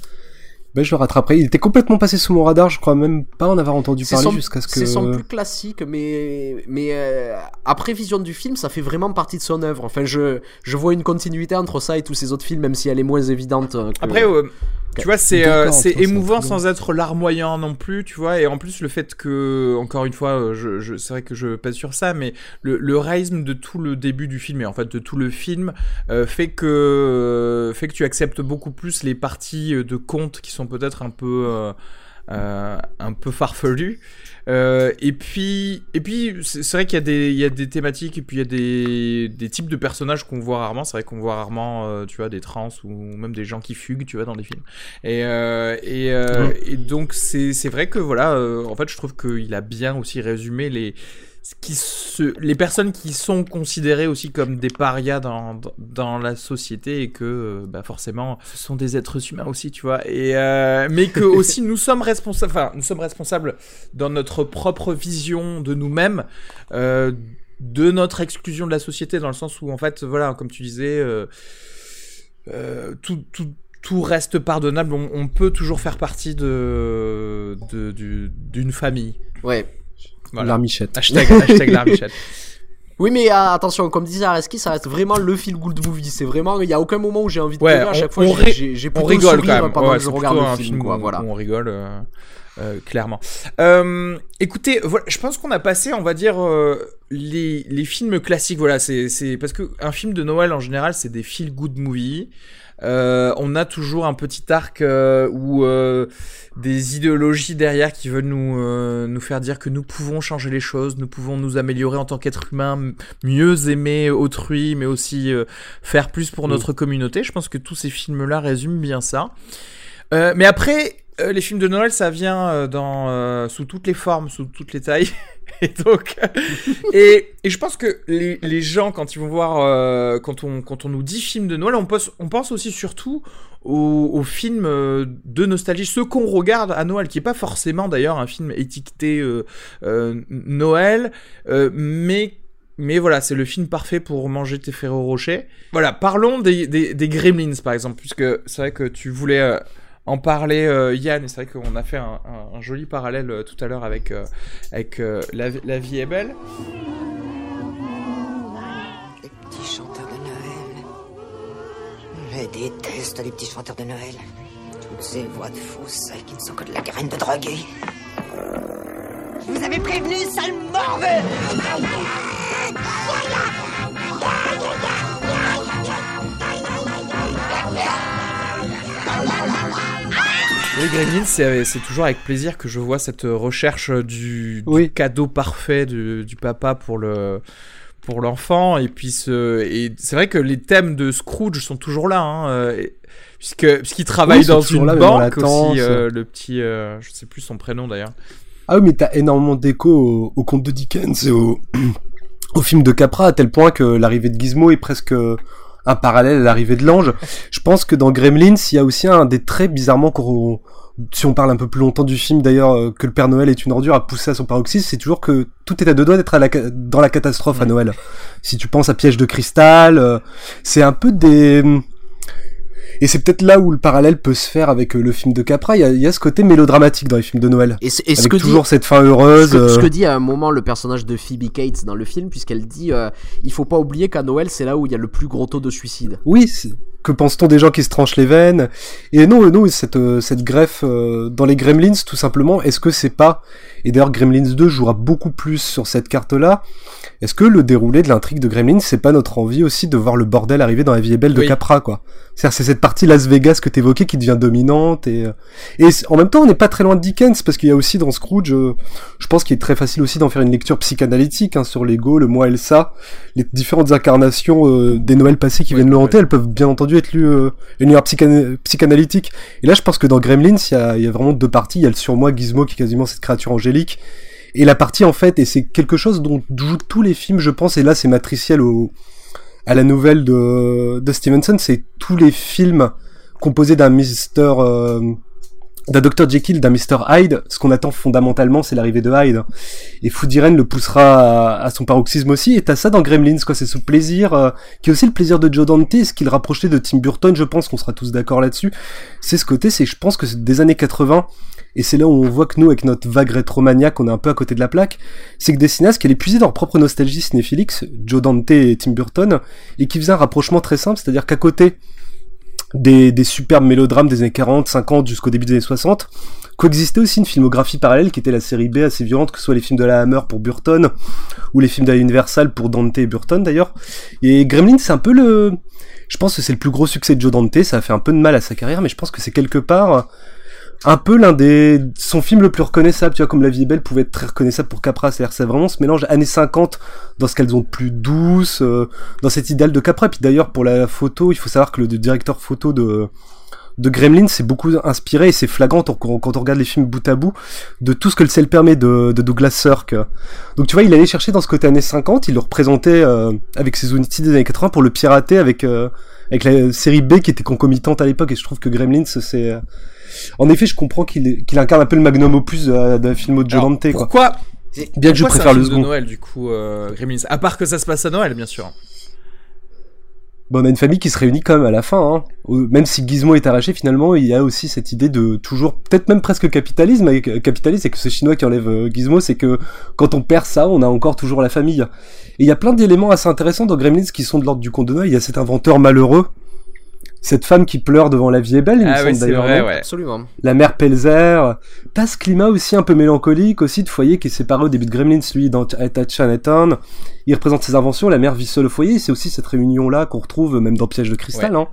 Ben, je le rattraperai. Il était complètement passé sous mon radar, je crois même pas en avoir entendu parler jusqu'à ce que. c'est son plus classique, mais, mais euh, après vision du film, ça fait vraiment partie de son œuvre. Enfin, je, je vois une continuité entre ça et tous ces autres films, même si elle est moins évidente. que- Après, euh, tu vois, c'est euh, émouvant sans être larmoyant non plus, tu vois. Et en plus, le fait que, encore une fois, euh, je, je, c'est vrai que je pèse sur ça, mais le, le rythme de tout le début du film et en fait de tout le film euh, fait que fait que tu acceptes beaucoup plus les parties de contes qui sont peut-être un peu euh, euh, un peu farfelues. Euh, et puis, et puis, c'est vrai qu'il y a des, il y a des thématiques et puis il y a des, des types de personnages qu'on voit rarement. C'est vrai qu'on voit rarement, euh, tu vois, des trans ou même des gens qui fuguent, tu vois, dans des films. Et, et, et donc c'est, c'est vrai que voilà, en fait, je trouve qu'il a bien aussi résumé les qui se, les personnes qui sont considérées aussi comme des parias dans, dans, la société et que euh, bah forcément ce sont des êtres humains aussi tu vois. Et euh, mais que aussi nous sommes responsables enfin nous sommes responsables dans notre propre vision de nous-mêmes euh, de notre exclusion de la société dans le sens où en fait voilà comme tu disais euh, tout, tout tout reste pardonnable. On, on peut toujours faire partie de de- du- d'une famille. Ouais. Voilà. L'armichette. Hashtag, hashtag l'armichette. Oui, mais euh, attention, comme disait Areski, ça reste vraiment le feel good movie. C'est vraiment, il y a aucun moment où j'ai envie de Ouais, pleurer. À on- chaque fois, on j'ai- ri- j'ai j'ai on plutôt rigole quand même. pendant Ouais, que je regarde plutôt le film, quoi. où- Voilà. où on rigole. euh, euh, clairement. Écoutez, voilà, je pense qu'on a passé, on va dire, les, les films classiques. Voilà, c'est parce que un film de Noël en général, c'est des feel good movies. Euh, on a toujours un petit arc euh, ou euh, des idéologies derrière qui veulent nous nous faire dire que nous pouvons changer les choses, nous pouvons nous améliorer en tant qu'être humain, mieux aimer autrui, mais aussi faire plus pour Mm. notre communauté. Je pense que tous ces films-là résument bien ça. Mais après, euh, les films de Noël, ça vient euh, dans, euh, sous toutes les formes, sous toutes les tailles. et donc, et, je pense que les, gens, quand ils vont voir, quand, on, quand on nous dit film de Noël, on pense, on pense aussi surtout aux, films de nostalgie, ceux qu'on regarde à Noël, qui est pas forcément d'ailleurs un film étiqueté Noël, mais mais voilà, c'est le film parfait pour manger tes Ferrero Rocher. Voilà, parlons des, des, Gremlins par exemple, puisque c'est vrai que tu voulais en parler, euh, Yann, et c'est vrai qu'on a fait un, joli parallèle euh, tout à l'heure avec, euh, avec euh, la, vie est belle. Petits chanteurs de Noël. Je les déteste, les petits chanteurs de Noël. Toutes ces voix de fous, celles qui ne sont que de la graine de drogué. Je vous avais prévenu, sale Les Gremlins, c'est c'est toujours avec plaisir que je vois cette recherche du, du Oui. cadeau parfait du, du papa pour le pour l'enfant. Et puis ce et c'est vrai que les thèmes de Scrooge sont toujours là hein, euh, puisque puisqu'il travaille Oui, dans une là, banque aussi euh, le petit euh, je sais plus son prénom d'ailleurs. Ah oui, mais t'as énormément d'écho au, au conte de Dickens et au, au film de Capra, à tel point que l'arrivée de Gizmo est presque un parallèle à l'arrivée de l'ange. Je pense que dans Gremlins, il y a aussi un des traits bizarrement qu'on si on parle un peu plus longtemps du film d'ailleurs euh, que le Père Noël est une ordure à pousser à son paroxysme, c'est toujours que tout est à deux doigts d'être dans la catastrophe à Noël. Si tu penses à Piège de cristal, euh, c'est un peu des et c'est peut-être là où le parallèle peut se faire avec euh, le film de Capra. Il y a, il y a ce côté mélodramatique dans les films de Noël. Et, c'est- et ce avec que toujours dit, cette fin heureuse. ce que, ce euh, que dit à un moment le personnage de Phoebe Cates dans le film, puisqu'elle dit euh, il faut pas oublier qu'à Noël, c'est là où il y a le plus gros taux de suicide. Oui, c'est- que pense-t-on des gens qui se tranchent les veines? Et non, non, cette, euh, cette greffe euh, dans les Gremlins, tout simplement, est-ce que c'est pas... Et d'ailleurs, Gremlins 2 jouera beaucoup plus sur cette carte-là. Est-ce que le déroulé de l'intrigue de Gremlins, c'est pas notre envie aussi de voir le bordel arriver dans la vie est belle de Oui. Capra, quoi? C'est-à-dire, c'est cette partie Las Vegas que t'évoquais qui devient dominante, et, euh, et en même temps, on n'est pas très loin de Dickens, parce qu'il y a aussi dans Scrooge, je pense qu'il est très facile aussi d'en faire une lecture psychanalytique, hein, sur l'ego, le moi et le ça, les différentes incarnations euh, des Noëls passés qui viennent le hanter, elles peuvent bien entendu être lues euh, une lumière psychana- psychanalytique. Et là, je pense que dans Gremlins, il y a, il y a vraiment deux parties. Il y a le surmoi Gizmo qui est quasiment cette créature angélique. Et la partie, en fait, et c'est quelque chose dont jouent tous les films, je pense, et là, c'est matriciel au, à la nouvelle de, de Stevenson, c'est tous les films composés d'un Mister, euh, d'un Dr Jekyll, d'un Mr Hyde, ce qu'on attend fondamentalement, c'est l'arrivée de Hyde. Et Foudiren le poussera à, son paroxysme aussi. Et t'as ça dans Gremlins, quoi. C'est ce plaisir, euh, qui est aussi le plaisir de Joe Dante, ce qu'il rapprochait de Tim Burton, je pense qu'on sera tous d'accord là-dessus. C'est ce côté, c'est, je pense que c'est des années 80, et c'est là où on voit que nous, avec notre vague rétromaniaque, on est un peu à côté de la plaque, c'est que des cinéastes qui allaient puiser leur propre nostalgie cinéphilix, Joe Dante et Tim Burton, et qui faisaient un rapprochement très simple, c'est-à-dire qu'à côté des, superbes mélodrames des années 40, 50 jusqu'au début des années 60, coexistait aussi une filmographie parallèle qui était la série B assez violente, que ce soit les films de la Hammer pour Burton, ou les films de la Universal pour Dante et Burton d'ailleurs. Et Gremlin, c'est un peu le... Je pense que c'est le plus gros succès de Joe Dante, ça a fait un peu de mal à sa carrière, mais je pense que c'est quelque part un peu l'un des son film le plus reconnaissable tu vois comme La vie est belle pouvait être très reconnaissable pour Capra c'est-à-dire c'est vraiment ce mélange années 50 dans ce qu'elles ont de plus douce euh, dans cet idéal de Capra. Puis d'ailleurs pour la photo il faut savoir que le directeur photo de de Gremlin c'est beaucoup inspiré et c'est flagrant quand on regarde les films bout à bout de tout ce que le ciel permet de, Douglas Sirk. Donc tu vois il allait chercher dans ce côté années 50 il le représentait euh, avec ses outils des années 80 pour le pirater avec euh, avec la série B qui était concomitante à l'époque et je trouve que Gremlins c'est en effet, je comprends qu'il qu'il incarne un peu le magnum opus d'un film de Joe Dante. Quoi. Pourquoi Bien que je préfère un le second. de Noël du coup, euh, Gremlins? À part que ça se passe à Noël, bien sûr. Bon, on a une famille qui se réunit quand même à la fin. Hein. Même si Gizmo est arraché, finalement, il y a aussi cette idée de toujours, peut-être même presque capitalisme, capitalisme, c'est que ce chinois qui enlève euh, Gizmo, c'est que quand on perd ça, on a encore toujours la famille. Et il y a plein d'éléments assez intéressants dans Gremlins qui sont de l'ordre du conte de Noël. Il y a cet inventeur malheureux, cette femme qui pleure devant la vie est belle, il me Ah semble oui, d'ailleurs. vrai, ouais. Absolument. La mère Pelzer. T'as ce climat aussi un peu mélancolique aussi de foyer qui est séparé au début de Gremlins, lui, dans At Chinatown. Il représente ses inventions, la mère vit seule au foyer, c'est aussi cette réunion-là qu'on retrouve même dans Piège de cristal, hein.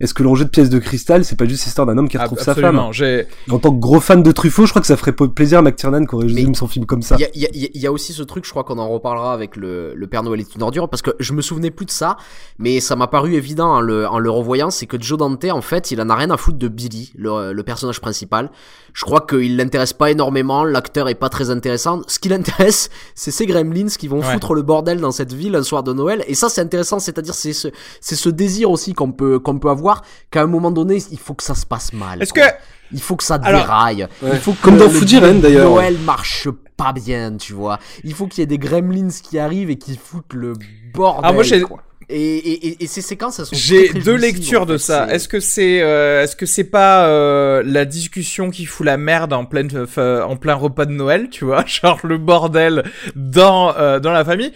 Est-ce que l'enjeu de Piège de cristal, c'est pas juste l'histoire d'un homme qui retrouve sa absolument. femme J'ai En tant que gros fan de Truffaut, je crois que ça ferait plaisir à McTiernan qu'on résume son film comme ça. Il y a, il y a- il y a- aussi ce truc, je crois qu'on en reparlera avec le, le Père Noël est une ordure, parce que je me souvenais plus de ça, mais ça m'a paru évident en le, en le revoyant, c'est que Joe Dante, en fait, il en a rien à foutre de Billy, le, le personnage principal. Je crois qu'il l'intéresse pas énormément, l'acteur est pas très intéressant. Ce qui l'intéresse, c'est ces gremlins qui vont Ouais. foutre le bordel dans cette ville un soir de Noël, et ça c'est intéressant, c'est-à-dire c'est ce, c'est ce désir aussi qu'on peut, qu'on peut avoir, qu'à un moment donné, il faut que ça se passe mal. Est-ce que Il faut que ça Alors- déraille. Ouais. Il faut que Comme dans le Fujiren, d'ailleurs. Noël marche pas bien, tu vois. Il faut qu'il y ait des gremlins qui arrivent et qui foutent le bordel. Ah, moi, j'ai- quoi. Et, et, et, et ces séquences, elles sont J'ai deux lectures en de ça. Est-ce que c'est euh, est-ce que c'est pas euh, la discussion qui fout la merde en pleine euh, en plein repas de Noël, tu vois, genre le bordel dans euh, dans la famille?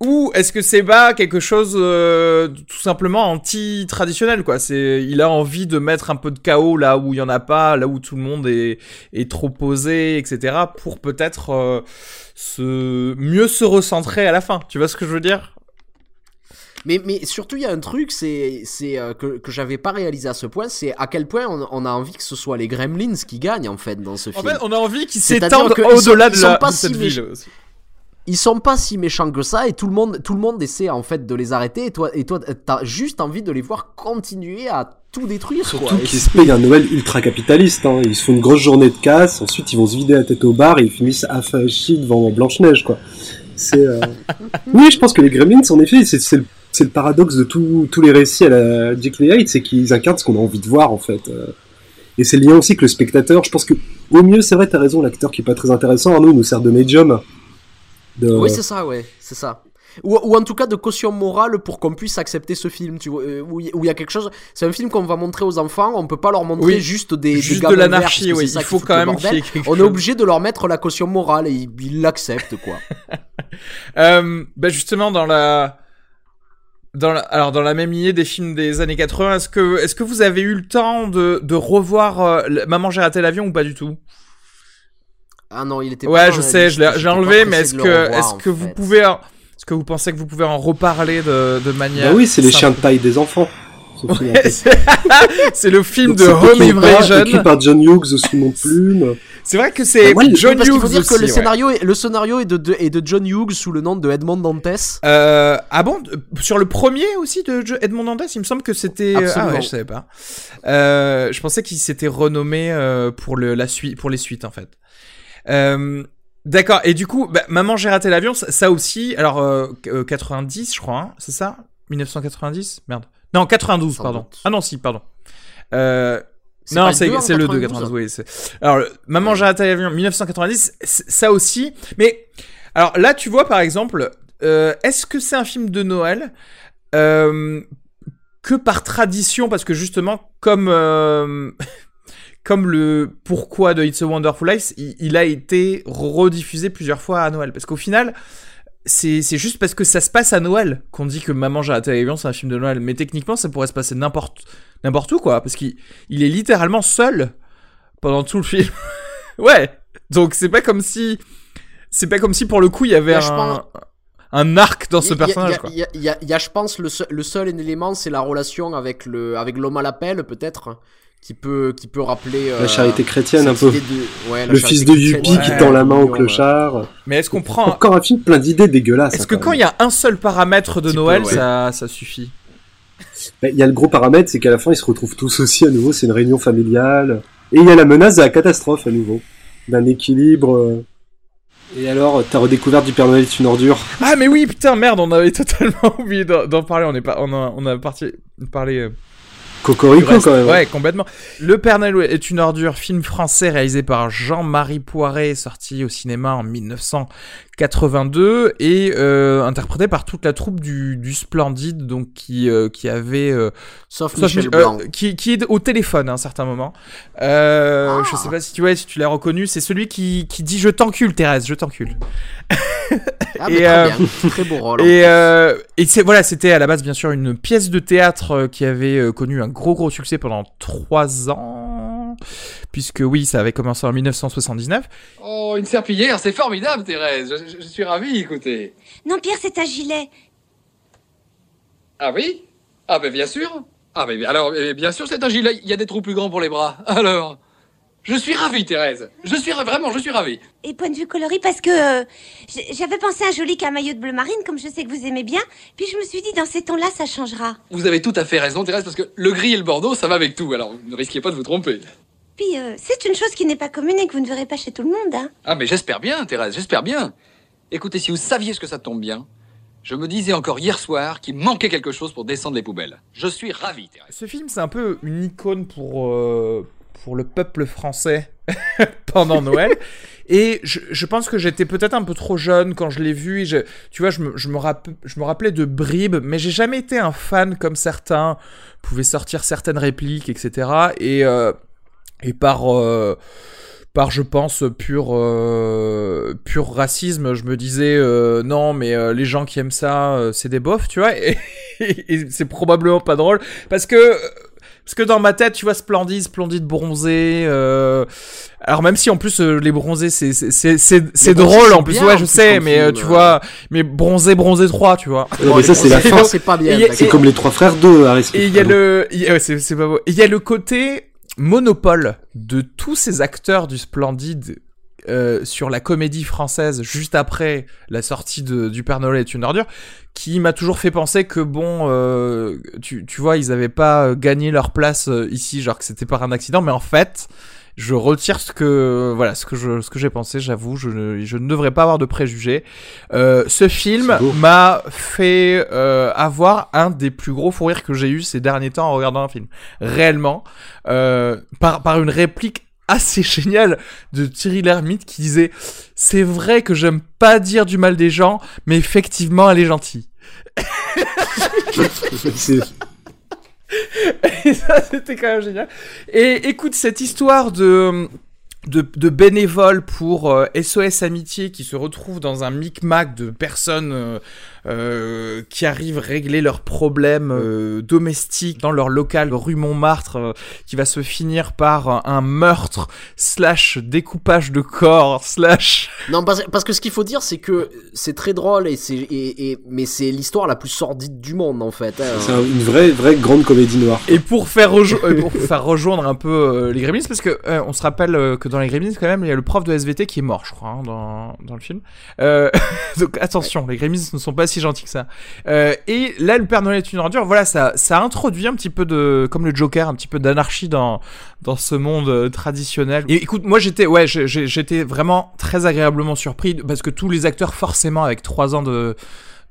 Ou est-ce que c'est pas quelque chose euh, tout simplement anti-traditionnel quoi? C'est il a envie de mettre un peu de chaos là où il y en a pas, là où tout le monde est est trop posé, etc. Pour peut-être euh, se mieux se recentrer à la fin. Tu vois ce que je veux dire? Mais, mais surtout, il y a un truc, c'est, c'est euh, que, que j'avais pas réalisé à ce point, c'est à quel point on, on a envie que ce soit les gremlins qui gagnent, en fait, dans ce En film. fait, on a envie qu'ils s'étendent au-delà de, sont la, pas de cette si ville aussi. Ils sont pas si méchants que ça, et tout le monde, tout le monde essaie, en fait, de les arrêter, et toi, et toi, t'as juste envie de les voir continuer à tout détruire. Surtout qu'ils se payent un Noël ultra capitaliste. Hein. Ils se font une grosse journée de casse, ensuite ils vont se vider la tête au bar et ils finissent affachis devant Blanche-Neige, quoi. C'est. euh, oui, je pense que les Gremlins, en effet, c'est le, c'est le paradoxe de tous tous les récits à la et Hyde, c'est qu'ils incarnent ce qu'on a envie de voir, en fait. Euh, Et c'est lien aussi que le spectateur. Je pense que, au mieux, c'est vrai, t'as raison, l'acteur qui est pas très intéressant, Arnaud, il nous sert de médium. De... Oui, c'est ça, ouais, c'est ça. Ou, ou en tout cas de caution morale pour qu'on puisse accepter ce film, tu vois, euh, où il y a quelque chose. C'est un film qu'on va montrer aux enfants, on peut pas leur montrer Oui, juste des, juste des de l'anarchie, oui, il faut quand même y ait quelque On est obligé de leur mettre la caution morale et ils l'acceptent, quoi. Euh, bah justement dans la dans la, alors dans la même lignée des films des années 80, est-ce que est-ce que vous avez eu le temps de, de revoir euh, Maman j'ai raté l'avion ou pas du tout? Ah non, il était pas Ouais, je sais, liste, je l'ai- enlevé, mais est-ce que est-ce que vous pouvez est-ce que vous pensez que vous pouvez en reparler de, de manière Bah oui, c'est les chiens de taille des enfants. Ouais, fait. c'est le film Donc, de Home écrit par- Invasion. Écrit par John Hughes sous mon plume. C'est vrai que c'est Bah, le- John Parce qu'il Hughes faut dire que le ouais. scénario, est, le scénario est de, de- est de John Hughes sous le nom de Edmond Dantes. Euh, ah bon euh, Sur le premier aussi de Edmond Dantes, il me semble que c'était. euh, Ah ouais, je savais pas. Euh, je pensais qu'il s'était renommé pour le la suite, pour les suites en fait. Euh, D'accord. Et du coup, bah, Maman j'ai raté l'avion, ça, ça aussi. Alors euh, euh, 90, je crois, hein, c'est ça? 1990 Merde. Non, 92, Sans pardon. Ah non, si, pardon. Euh, C'est Non, le c'est le 2 92? 92. Oui, alors, le- Maman j'ai raté l'avion 1990, c- ça aussi. Mais alors là, tu vois par exemple, euh, est-ce que c'est un film de Noël euh, que par tradition, parce que justement, comme euh, comme le pourquoi de It's a Wonderful Life, il, il a été rediffusé plusieurs fois à Noël, parce qu'au final. C'est c'est juste parce que ça se passe à Noël qu'on dit que Maman j'ai raté l'avion c'est un film de Noël. Mais techniquement, ça pourrait se passer n'importe n'importe où quoi, parce qu'il il est littéralement seul pendant tout le film. ouais. Donc c'est pas comme si c'est pas comme si pour le coup il y avait Là, un un arc dans ce y personnage il y y a, y je pense, le seul, le seul élément, c'est la relation avec le, avec l'homme à la pelle, peut-être, qui peut, qui peut rappeler. euh, La charité chrétienne, un peu. idée de- ouais, la Le fils de Yuppie ouais, qui tend la main au ouais. clochard. Mais est-ce qu'on prend Encore un film plein d'idées dégueulasses. Est-ce hein, que quand il y a un seul paramètre de peu, Noël, ouais. ça ça suffit? Il y a le gros paramètre, c'est qu'à la fin, ils se retrouvent tous aussi à nouveau. C'est une réunion familiale. Et il y a la menace de la catastrophe à nouveau. D'un équilibre. euh. Et alors, ta redécouverte du Père Noël est une ordure. Ah mais oui, putain, merde, on avait totalement oublié d'en parler, on est pas on a on a parti parlé euh, Cocorico reste. quand même. hein. Ouais, complètement. Le Père Noël est une ordure, film français réalisé par Jean-Marie Poiret, sorti au cinéma en 1982 et euh, interprété par toute la troupe du, du Splendide, donc qui euh, qui avait euh, Sauf, sauf Michel Mich- Blanc. euh, qui qui est au téléphone à un certain moment. Euh, Ah. Je sais pas si tu vois si tu l'as reconnu, c'est celui qui qui dit je t'encule Ah, Thérèse, je t'encule. mais et, très euh, bien. Très beau rôle. Et, euh, et c'est voilà, c'était à la base bien sûr une pièce de théâtre euh, qui avait euh, connu un gros gros succès pendant trois ans, puisque oui, ça avait commencé en 1979. Oh, une serpillière, c'est formidable, Thérèse. Je, je- je suis ravi, écoutez. Non, Pierre, c'est un gilet. Ah oui? Ah ben bien sûr. Ah ben alors, eh, bien sûr, c'est un gilet. Il y a des trous plus grands pour les bras. Alors, je suis ravi, Thérèse. Je suis ra- vraiment, je suis ravi. Et point de vue coloris, parce que euh, j'avais pensé à un joli camaillot de bleu marine, comme je sais que vous aimez bien. Puis je me suis dit, dans ces tons-là, ça changera. Vous avez tout à fait raison, Thérèse, parce que le gris et le bordeaux, ça va avec tout. Alors, ne risquez pas de vous tromper. Puis euh, c'est une chose qui n'est pas commune et que vous ne verrez pas chez tout le monde, hein. Ah, mais j'espère bien, Thérèse, j'espère bien. Écoutez, si vous saviez ce que ça tombe bien, je me disais encore hier soir qu'il manquait quelque chose pour descendre les poubelles. Je suis ravi, Thérèse. Ce film, c'est un peu une icône pour euh, pour le peuple français pendant Noël. Et je, je pense que j'étais peut-être un peu trop jeune quand je l'ai vu. Et tu vois, je me, je, me je me rappelais de bribes, mais j'ai jamais été un fan comme certains pouvaient sortir certaines répliques, etc. Et, euh, et par, euh, par, je pense, pur, euh, pur racisme, je me disais non, mais les gens qui aiment ça, c'est des bofs, tu vois. Et c'est probablement pas drôle parce que parce que dans ma tête, tu vois, splendide, splendide bronzé. Euh... Alors même si en plus euh, les bronzés, c'est c'est c'est c'est c'est bronzés, drôle en plus, bien, ouais, en je plus, sais, mais euh, film, tu euh. vois, mais bronzé, bronzé 3, tu vois. Ouais, mais ça, c'est la fin. c'est pas bien, Et il y a- d'accord. C'est comme les trois frères d'eux, Harris. Et il y a le, il y a- ouais, c'est c'est pas beau. Il y a le côté monopole de tous ces acteurs du Splendide euh, sur la comédie française juste après la sortie de, du Père Noël est une ordure, qui m'a toujours fait penser que bon, euh, tu, tu vois, ils avaient pas euh, gagné leur place ici, genre que c'était par un accident, mais en fait. Je retire ce que voilà ce que je ce que j'ai pensé. J'avoue, je ne je ne devrais pas avoir de préjugés. Euh, ce film m'a fait euh, avoir un des plus gros fous rires que j'ai eu ces derniers temps en regardant un film. Réellement, euh, par par une réplique assez géniale de Thierry Lhermitte qui disait c'est vrai que j'aime pas dire du mal des gens, mais effectivement elle est gentille. Et ça, c'était génial. Écoute, cette histoire de, de, de pour euh, SOS Amitié qui se retrouvent dans un micmac de personnes euh, euh, qui arrivent régler leurs problèmes euh, domestiques dans leur local rue Montmartre, euh, qui va se finir par un, un meurtre slash découpage de corps slash... Non, parce, parce que ce qu'il faut dire, c'est que c'est très drôle, et c'est, et, et- mais c'est l'histoire la plus sordide du monde, en fait. hein. C'est un- une vraie, vraie grande comédie noire. Et pour faire, rejo- euh, pour faire rejoindre un peu euh, les Gremlins, parce que euh, on se rappelle euh, que dans les Gremlins, quand même, il y a le prof de SVT qui est mort, je crois, hein, dans, dans le film. Euh, donc attention, les Gremlins ne sont pas si gentils que ça. Euh, et là, le Père Noël est une ordure. Voilà, ça, ça introduit un petit peu de, comme le Joker, un petit peu d'anarchie dans dans ce monde euh, traditionnel. Et écoute, moi j'étais, ouais, j'étais vraiment très agréablement surpris parce que tous les acteurs, forcément, avec trois ans de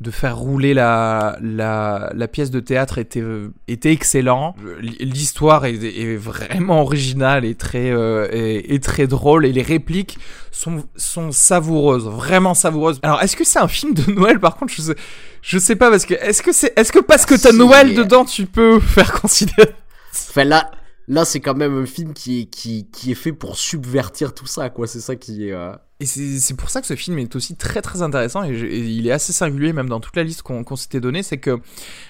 de faire rouler la, la, la pièce de théâtre était, était excellent. L'histoire est, est vraiment originale et très, euh, et, et très drôle et les répliques sont, sont savoureuses, vraiment savoureuses. Alors, est-ce que c'est un film de Noël? Par contre, je sais, je sais pas parce que est-ce que c'est, est-ce que parce que t'as Noël dedans, tu peux faire considérer? Enfin là, là c'est quand même un film qui est, qui, qui est fait pour subvertir tout ça, quoi. C'est ça qui est. euh, Et c'est c'est pour ça que ce film est aussi très très intéressant et, je- et il est assez singulier même dans toute la liste qu'on s'était donnée, c'est que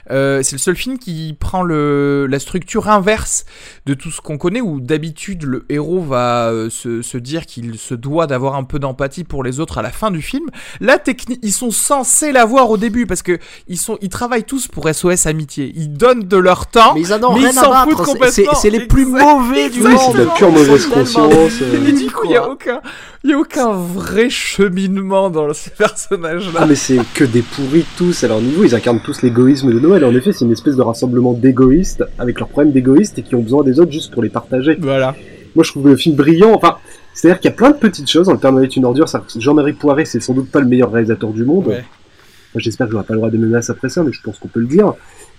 euh, c'est le seul film qui prend le, la structure inverse de tout ce qu'on connaît où d'habitude le héros va euh, se, se dire qu'il se doit d'avoir un peu d'empathie pour les autres à la fin du film. Là, techni- ils sont censés l'avoir au début parce que ils sont ils travaillent tous pour SOS Amitié. Ils donnent de leur temps, Mais ils s'en foutent c'est- complètement. c'est- les plus mauvais du monde. C'est de la pure mauvaise conscience. Et euh. du coup, il y a aucun, il y a aucun vrai cheminement dans ces personnages-là. Ah mais c'est que des pourris tous à leur niveau, ils incarnent tous l'égoïsme de Noël. En effet, c'est une espèce de rassemblement d'égoïstes avec leurs problèmes d'égoïstes et qui ont besoin des autres juste pour les partager. Voilà. Moi, je trouve le film brillant. Enfin, c'est-à-dire qu'il y a plein de petites choses. Le Père Noël est une ordure. Jean-Marie Poiré, c'est sans doute pas le meilleur réalisateur du monde. Ouais. Moi, J'espère que j'aurai pas le droit de menaces après ça, mais je pense qu'on peut le dire.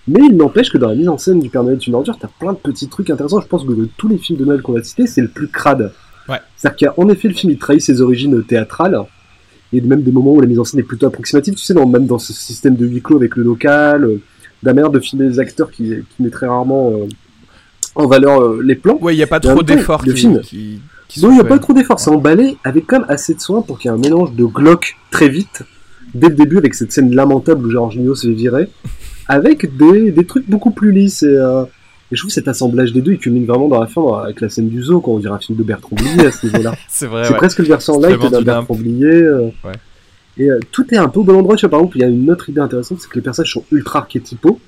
Mais il n'empêche que dans la mise en scène du Père Noël est une ordure, t'as plein de petits trucs intéressants. Je pense que de tous les films de Noël qu'on va citer, c'est le plus crade. Ouais. C'est-à-dire qu'en effet, le film, il trahit ses origines théâtrales. Et même des moments où la mise en scène est plutôt approximative, tu sais, dans, même dans ce système de huis clos avec le local, euh, de la manière de filmer les acteurs qui, qui met très rarement euh, en valeur euh, les plans. Ouais, il y a pas trop d'efforts qui, film. qui, qui Non, il n'y a pas trop d'efforts, c'est emballé avec quand même assez de soin pour qu'il y ait un mélange de glauque très vite, dès le début avec cette scène lamentable où Gérard Jugnot se fait virer, avec des, des trucs beaucoup plus lisses et, euh, et je trouve cet assemblage des deux, il culmine vraiment dans la fin dans- avec la scène du zoo, quand on dirait un film de Bertrand Blier à ce niveau-là. C'est vrai. c'est ouais. presque le versant light d'un du Bertrand. Blier. euh, Ouais. Et euh, tout est un peu au bon endroit. Tu vois, par exemple, il y a une autre idée intéressante, c'est que les personnages sont ultra archétypaux.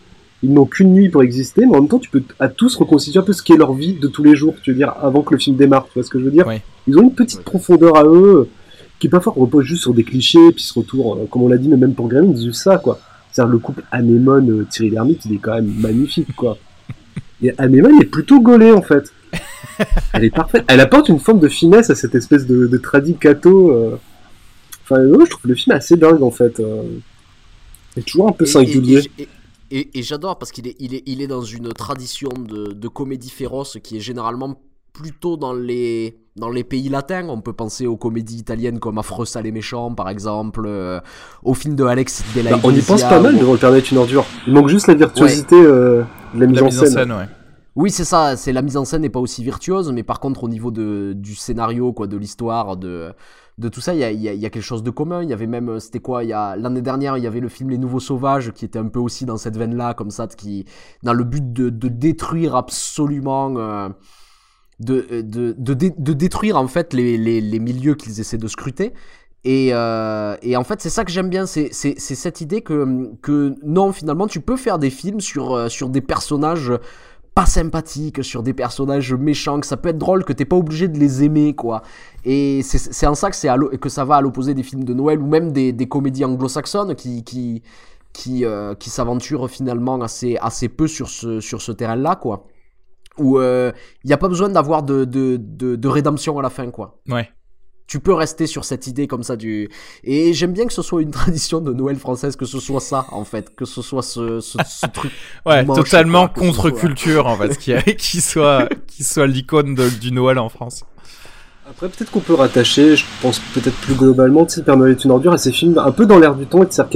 Ils n'ont qu'une nuit pour exister, mais en même temps, tu peux à tous reconstituer un peu ce qui est leur vie de tous les jours, tu veux dire, avant que le film démarre, tu vois ce que je veux dire? Ouais. Ils ont une petite profondeur à eux, euh, qui parfois repose juste sur des clichés, puis ce retour, euh, comme on l'a dit, mais même pour Gremlins, ils usent ça, quoi. C'est-à-dire le couple Anémone-Thierry Lhermitte, il est quand même magnifique, quoi. Et Anémone est plutôt gaulée, en fait. Elle est parfaite. Elle apporte une forme de finesse à cette espèce de, de tradit cato. euh. Enfin, ouais, je trouve le film assez dingue, en fait. euh. C'est toujours un peu Et- singulier. Et, et- et- et j'adore parce qu'il est, il est, il est dans une tradition de, de comédie féroce qui est généralement plutôt dans les, dans les pays latins. On peut penser aux comédies italiennes comme Affreux, sale et méchant, par exemple, euh, au film de Alex de la Bah, on y pense pas mal ou- devant le Père une ordure. Il manque juste la virtuosité euh, de la mise, La en, mise en scène. ouais. Oui, c'est ça. C'est la mise en scène n'est pas aussi virtuose, mais par contre au niveau de du scénario, quoi, de l'histoire, de de tout ça, il y a, il y a- il y a quelque chose de commun. Il y avait même, c'était quoi Il y a l'année dernière, il y avait le film Les Nouveaux Sauvages qui était un peu aussi dans cette veine-là, comme ça, qui dans le but de, de détruire absolument. euh, de, de, de, dé- de détruire en fait les, les, les milieux qu'ils essaient de scruter. Et, euh, et en fait, c'est ça que j'aime bien, c'est cette idée que, que non, finalement, tu peux faire des films sur, euh, sur des personnages pas sympathiques, sur des personnages méchants, que ça peut être drôle, que t'es pas obligé de les aimer, quoi. Et c'est en ça que, que ça va à l'opposé des films de Noël ou même des, des comédies anglo-saxonnes qui, qui, qui, euh, qui s'aventurent finalement assez, assez peu sur ce, sur ce terrain-là, quoi. Où il n'y a pas besoin d'avoir de, de, de, de rédemption à la fin, quoi. Ouais. Tu peux rester sur cette idée comme ça du et j'aime bien que ce soit une tradition de Noël française que ce soit ça en fait que ce soit ce, ce, ce truc Ouais, totalement contre-culture en fait, qui, qui soit, qui soit l'icône du Noël en France. Après, peut-être qu'on peut rattacher, je pense peut-être plus globalement, tu sais, Père Noël est une ordure à ces films un peu dans l'air du temps, et a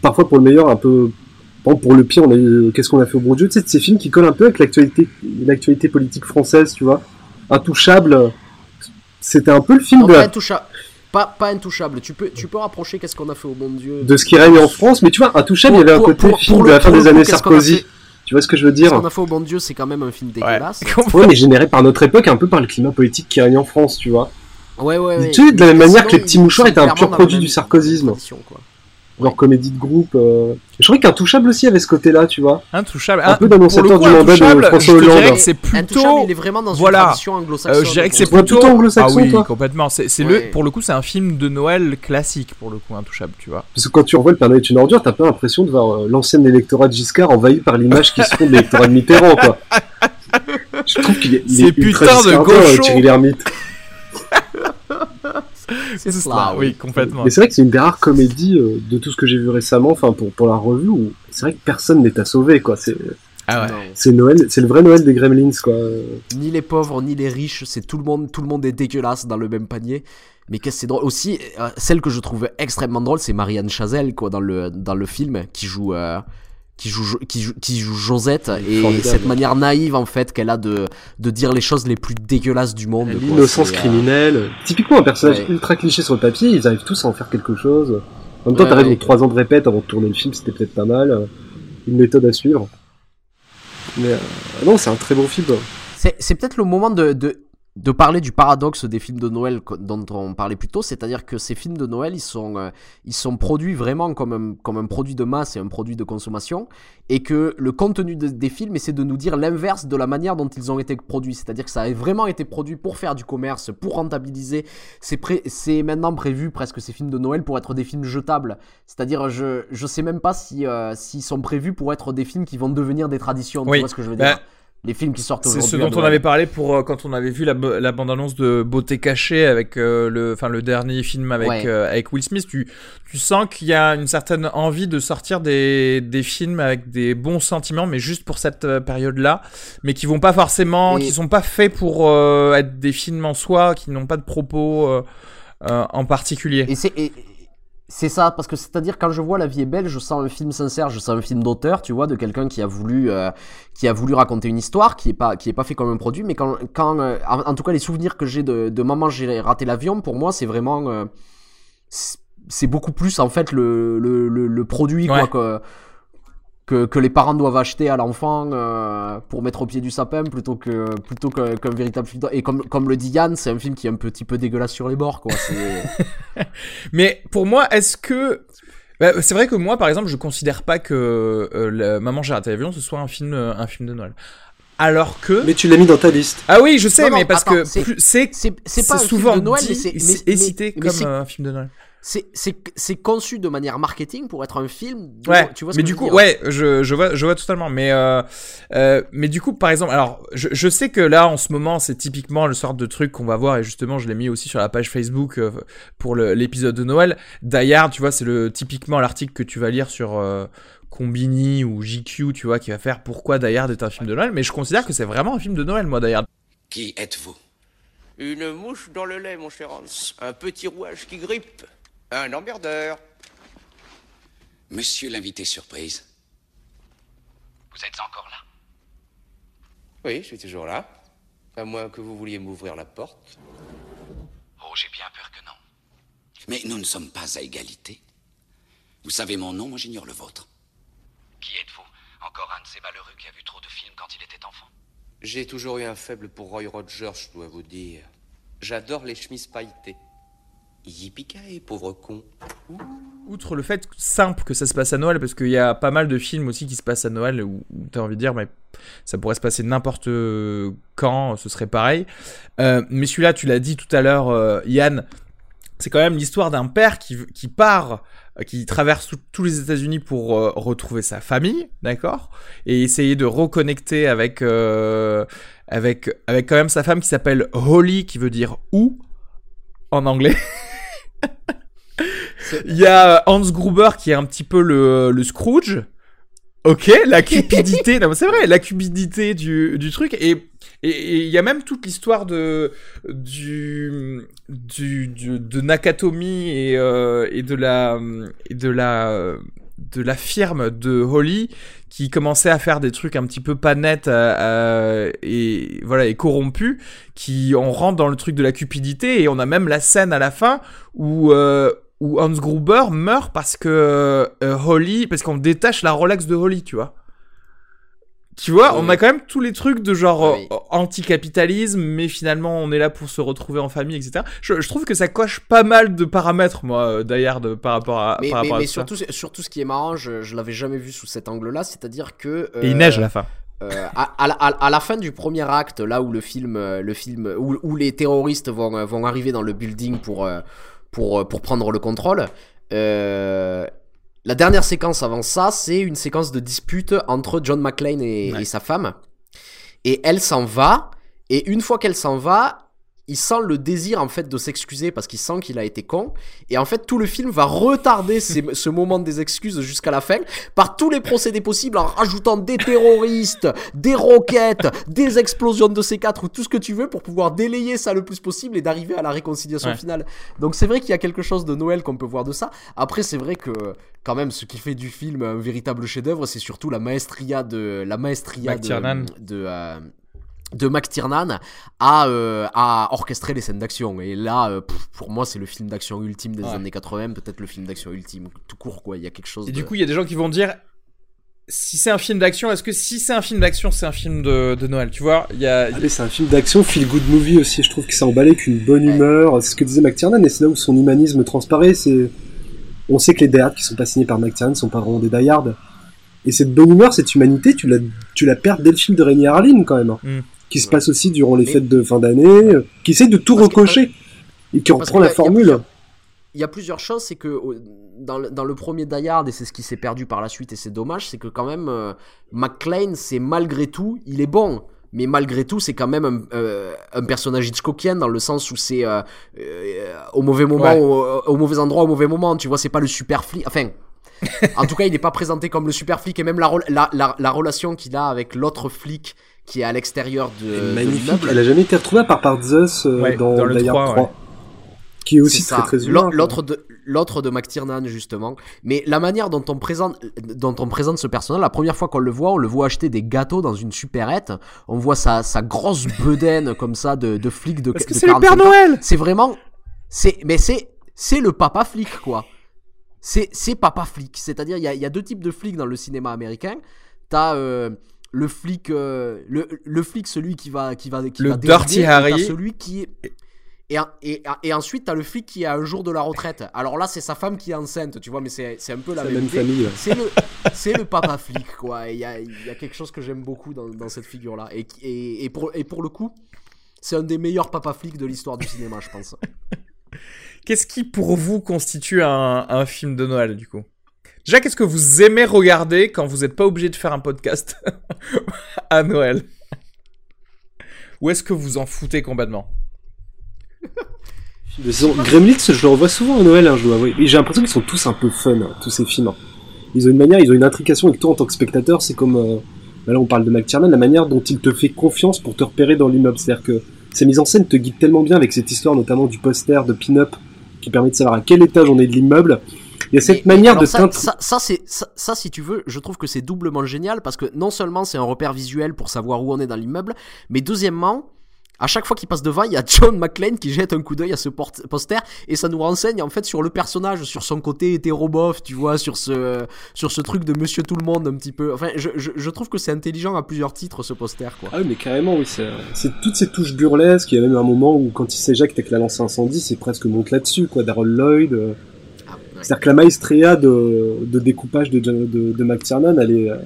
parfois pour le meilleur, un peu, bon, pour le pire, on a eu euh, Qu'est-ce qu'on a fait au bon Dieu, tu sais, de ces films qui collent un peu avec l'actualité, l'actualité politique française, tu vois. Intouchable, c'était un peu le film Non, de, pas la- intouchable pas, pas intouchable tu peux tu peux rapprocher qu'est-ce qu'on a fait au bon Dieu de ce qui règne en France, mais tu vois, Intouchable, il y avait un Pour- côté pour- film pour de la fin des années qu'est-ce Sarkozy. Tu vois ce que je veux ce dire qu'on a fait au bon Dieu c'est quand même un film dégueulasse Ouais, mais généré par notre époque, un peu par le climat politique qui règne en France, tu vois. ouais ouais, ouais. Tu sais, de la même manière sinon, que les petits mouchoirs étaient un pur produit du sarkozysme. quoi. Leur comédie de groupe. euh. Je crois qu'Intouchable aussi avait ce côté-là, tu vois. Intouchable. Un Ah, peu pour d'annonciateur du mandat de François je te dirais Hollande. que c'est plutôt. il est vraiment dans une voilà. tradition anglo-saxonne Euh, je dirais que c'est plutôt. plutôt anglo-saxon, ah oui, toi. complètement. C'est, Ouais. le, pour le coup, c'est un film de Noël classique, pour le coup, Intouchable, tu vois. Parce que quand tu revois le Père Noël est une ordure, t'as pas l'impression de voir euh, l'ancien électorat de Giscard envahi par l'image qui se font de l'électorat de Mitterrand, quoi. Je trouve qu'il est, est ultra putains de euh, gauchos. Thierry Lhermitte. C'est cela, cela, oui. complètement. Mais c'est vrai que c'est une des rares comédies euh, de tout ce que j'ai vu récemment, enfin pour, pour la revue, où c'est vrai que personne n'est à sauver, quoi. C'est Ah ouais. C'est Noël, c'est le vrai Noël des Gremlins, quoi. Ni les pauvres, ni les riches, c'est tout le monde, tout le monde est dégueulasse dans le même panier. Mais qu'est-ce que c'est drôle? Aussi, euh, celle que je trouvais extrêmement drôle, c'est Marianne Chazelle quoi dans le dans le film qui joue euh, qui joue Jo- qui joue qui joue Josette et Formidable. cette manière naïve en fait qu'elle a de de dire les choses les plus dégueulasses du monde. L'innocence euh, criminelle. Typiquement un personnage Ouais. ultra cliché sur le papier, ils arrivent tous à en faire quelque chose. En même temps, Ouais, t'as raison, ouais. trois ans de répète avant de tourner le film, c'était peut-être pas mal. Une méthode à suivre. Mais euh, non, c'est un très bon film. C'est, c'est peut-être le moment de, de, de parler du paradoxe des films de Noël dont on parlait plus tôt, c'est-à-dire que ces films de Noël, ils sont, euh, ils sont produits vraiment comme un, comme un produit de masse et un produit de consommation, et que le contenu de- des films essaie de nous dire l'inverse de la manière dont ils ont été produits, c'est-à-dire que ça a vraiment été produit pour faire du commerce, pour rentabiliser. C'est, pré- c'est maintenant prévu presque ces films de Noël pour être des films jetables, c'est-à-dire je, je sais même pas si, euh, s'ils sont prévus pour être des films qui vont devenir des traditions, Oui. tu vois ce que je veux Bah, dire? Les films qui sortent C'est aujourd'hui. ce à dont on avait parlé pour euh, quand on avait vu la, bande-annonce de Beauté cachée avec euh, le, enfin le dernier film avec Ouais. euh, avec Will Smith. Tu, tu sens qu'il y a une certaine envie de sortir des, des films avec des bons sentiments, mais juste pour cette période-là, mais qui vont pas forcément, Et- qui sont pas faits pour être des films en soi, qui n'ont pas de propos euh, euh, en particulier. Et c'est et- c'est ça, parce que c'est-à-dire quand je vois La vie est belle, je sens un film sincère, je sens un film d'auteur, tu vois, de quelqu'un qui a voulu euh, qui a voulu raconter une histoire, qui est pas qui est pas fait comme un produit, mais quand quand euh, en, en tout cas les souvenirs que j'ai de, de maman j'ai raté l'avion, pour moi c'est vraiment euh, c'est- beaucoup plus en fait le le, le, le produit Ouais. quoi que que, que les parents doivent acheter à l'enfant euh, pour mettre au pied du sapin plutôt que plutôt que- qu'un véritable film et comme comme le dit Yann c'est un film qui est un petit peu dégueulasse sur les bords quoi Mais pour moi, est-ce que Bah, c'est vrai que moi, par exemple, je considère pas que euh, la Maman j'ai raté l'avion ce soit un film, euh, un film de Noël. Alors que. Mais tu l'as mis dans ta liste. Ah oui, je sais, Non, non, mais parce attends, que c'est- souvent film de Noël dit mais c'est et mais- cité mais comme un film de Noël. C'est c'est c'est conçu de manière marketing pour être un film de- Ouais, tu vois ce mais que du je veux coup, dire? ouais, je, je vois, je vois totalement. Mais, euh, euh, mais du coup, par exemple, alors, je, je sais que là, en ce moment, c'est typiquement le sort de truc qu'on va voir, et justement, je l'ai mis aussi sur la page Facebook euh, pour l'épisode de Noël. Die Hard, tu vois, c'est le typiquement l'article que tu vas lire sur euh, Combini ou JQ, tu vois, qui va faire pourquoi Die Hard est un film de Noël. Mais je considère que c'est vraiment un film de Noël, moi, Die Hard. Qui êtes-vous? Une mouche dans le lait, mon cher Hans. Un petit rouage qui grippe. Un emmerdeur. Monsieur l'invité surprise. Vous êtes encore là? Oui, je suis toujours là. À moins que vous vouliez m'ouvrir la porte. Oh, j'ai bien peur que non. Mais nous ne sommes pas à égalité. Vous savez mon nom, moi j'ignore le vôtre. Qui êtes-vous? Encore un de ces malheureux qui a vu trop de films quand il était enfant? J'ai toujours eu un faible pour Roy Rogers, je dois vous dire. J'adore les chemises pailletées. Yippee pauvre con. Outre le fait simple que ça se passe à Noël, parce qu'il y a pas mal de films aussi qui se passent à Noël où, t'as envie de dire, mais ça pourrait se passer n'importe quand, ce serait pareil. Euh, mais celui-là, tu l'as dit tout à l'heure, euh, Yann, c'est quand même l'histoire d'un père qui, part, euh, qui traverse tous les États-Unis pour euh, retrouver sa famille, d'accord, et essayer de reconnecter avec euh, avec avec quand même sa femme qui s'appelle Holly, qui veut dire où? En anglais. Il y a euh, Hans Gruber qui est un petit peu le, le Scrooge. Ok, la cupidité, c'est vrai, la cupidité du, du truc et et et il y a même toute l'histoire de du, du, du- de Nakatomi et euh, et de la et de la de la firme de Holly qui commençait à faire des trucs un petit peu pas nets euh, euh, et voilà et corrompus qui on rentre dans le truc de la cupidité. Et on a même la scène à la fin où euh, où Hans Gruber meurt parce que euh, Holly parce qu'on détache la Rolex de Holly tu vois tu vois, on a quand même tous les trucs de genre euh, anticapitalisme, mais finalement on est là pour se retrouver en famille, etc. Je, je trouve que ça coche pas mal de paramètres, moi, euh, Hard, par rapport à, mais, par mais, rapport à mais tout ça. surtout, surtout ce qui est marrant, je, je l'avais jamais vu sous cet angle-là, c'est-à-dire que. Et il neige à la fin. euh, à, à la- à- à la fin du premier acte, là où le film, euh, le film, où, où les terroristes vont, euh, vont arriver dans le building pour, euh, pour, euh, pour prendre le contrôle, euh, la dernière séquence avant ça, c'est une séquence de dispute entre John McClane et, et sa femme. Et elle s'en va, et une fois qu'elle s'en va, il sent le désir en fait de s'excuser parce qu'il sent qu'il a été con et en fait tout le film va retarder ces- ce moment des excuses jusqu'à la fin par tous les procédés possibles en rajoutant des terroristes, des roquettes, des explosions de C4 ou tout ce que tu veux pour pouvoir délayer ça le plus possible et d'arriver à la réconciliation Ouais. finale. Donc c'est vrai qu'il y a quelque chose de Noël qu'on peut voir de ça. Après c'est vrai que quand même ce qui fait du film un véritable chef-d'œuvre c'est surtout la maestria de la maestria de euh, de McTiernan à, euh, à orchestrer les scènes d'action. Et là, euh, pff, pour moi, c'est le film d'action ultime des Ouais. années 80, peut-être le film d'action ultime, tout court, quoi. Il y a quelque chose Et de... du coup, il y a des gens qui vont dire si c'est un film d'action, est-ce que si c'est un film d'action, c'est un film de, de Noël? Tu vois, il y a. Allez, c'est un film d'action, feel good movie aussi. Je trouve que c'est emballé avec une bonne humeur. C'est ce que disait McTiernan, et c'est là où son humanisme transparaît. C'est, on sait que les Die qui sont pas signés par McTiernan sont pas vraiment des Die Hard. Et cette bonne humeur, cette humanité, tu la, tu la perds dès le film de Rémi Harlin quand même, hein. Mm. Qui se passe aussi durant les fêtes de fin d'année, euh, qui essaie de tout recocher et qui Parce reprend la formule. Il y a plusieurs choses, c'est que dans le, dans le premier Die Hard, et c'est ce qui s'est perdu par la suite, et c'est dommage, c'est que quand même, euh, McClane, c'est malgré tout, il est bon. Mais malgré tout, c'est quand même un, euh, un personnage Hitchcockien dans le sens où c'est euh, euh, au mauvais moment, Ouais. au, au mauvais endroit, au mauvais moment. Tu vois, c'est pas le super flic. Enfin, en tout cas, il n'est pas présenté comme le super flic. Et même la, rela- la, la, la relation qu'il a avec l'autre flic qui est à l'extérieur de, Magnifique. Elle a jamais été retrouvée à part par Zeus euh, Ouais, dans, dans le Die Hard 3, 3. ouais. Qui est aussi très très humain. L'autre de l'autre de McTiernan justement. Mais la manière dont on présente dont on présente ce personnage, la première fois qu'on le voit, on le voit acheter des gâteaux dans une supérette. On voit sa, sa grosse bedaine comme ça de, de flic de Parce que c'est le 45 Père. Noël C'est vraiment c'est mais c'est c'est le papa flic quoi. C'est c'est papa flic. C'est-à-dire il y a, il y a deux types de flics dans le cinéma américain. T'as euh, le flic euh, le, le flic celui qui va qui va qui Le va Dirty Harry. celui qui est et, et, et ensuite, t'as le flic qui est à un jour de la retraite. Alors là, c'est sa femme qui est enceinte, tu vois, mais c'est c'est un peu la même, famille, ouais. C'est le, c'est le papa flic, quoi. Il y a, il y a quelque chose que j'aime beaucoup dans, dans cette figure-là. Et, et, et, pour, et pour le coup, c'est un des meilleurs papa flics de l'histoire du cinéma, je pense. Qu'est-ce qui pour vous constitue un, un film de Noël du coup? Déjà, qu'est-ce que vous aimez regarder quand vous n'êtes pas obligé de faire un podcast à Noël? Ou est-ce que vous en foutez complètement? Gremlins, je le revois souvent à Noël, hein, je dois avouer. J'ai l'impression qu'ils sont tous un peu fun, hein, tous ces films. hein. Ils ont une manière, ils ont une intrication avec toi en tant que spectateur. C'est comme, euh, bah là on parle de McTiernan, la manière dont il te fait confiance pour te repérer dans l'immeuble. C'est-à-dire que ces mises en scène te guident tellement bien avec cette histoire, notamment du poster de pin-up, qui permet de savoir à quel étage on est de l'immeuble. Il y a cette Mais- manière de ça, ça, ça, c'est ça, ça, si tu veux, je trouve que c'est doublement génial parce que non seulement c'est un repère visuel pour savoir où on est dans l'immeuble, mais deuxièmement, à chaque fois qu'il passe devant, il y a John McClane qui jette un coup d'œil à ce poster et ça nous renseigne en fait sur le personnage, sur son côté hétérobof, tu vois, sur ce sur ce truc de Monsieur Tout le Monde un petit peu. Enfin, je, je, je trouve que c'est intelligent à plusieurs titres ce poster, quoi. Ah oui, mais carrément, oui. C'est c'est toutes ces touches burlesques. Il y a même un moment où, quand il s'éjecte avec la lance incendie, c'est presque monte là-dessus, quoi. Darrell Lloyd. euh. C'est-à-dire que la maestria de, de découpage de, de, de McTiernan, elle est. euh,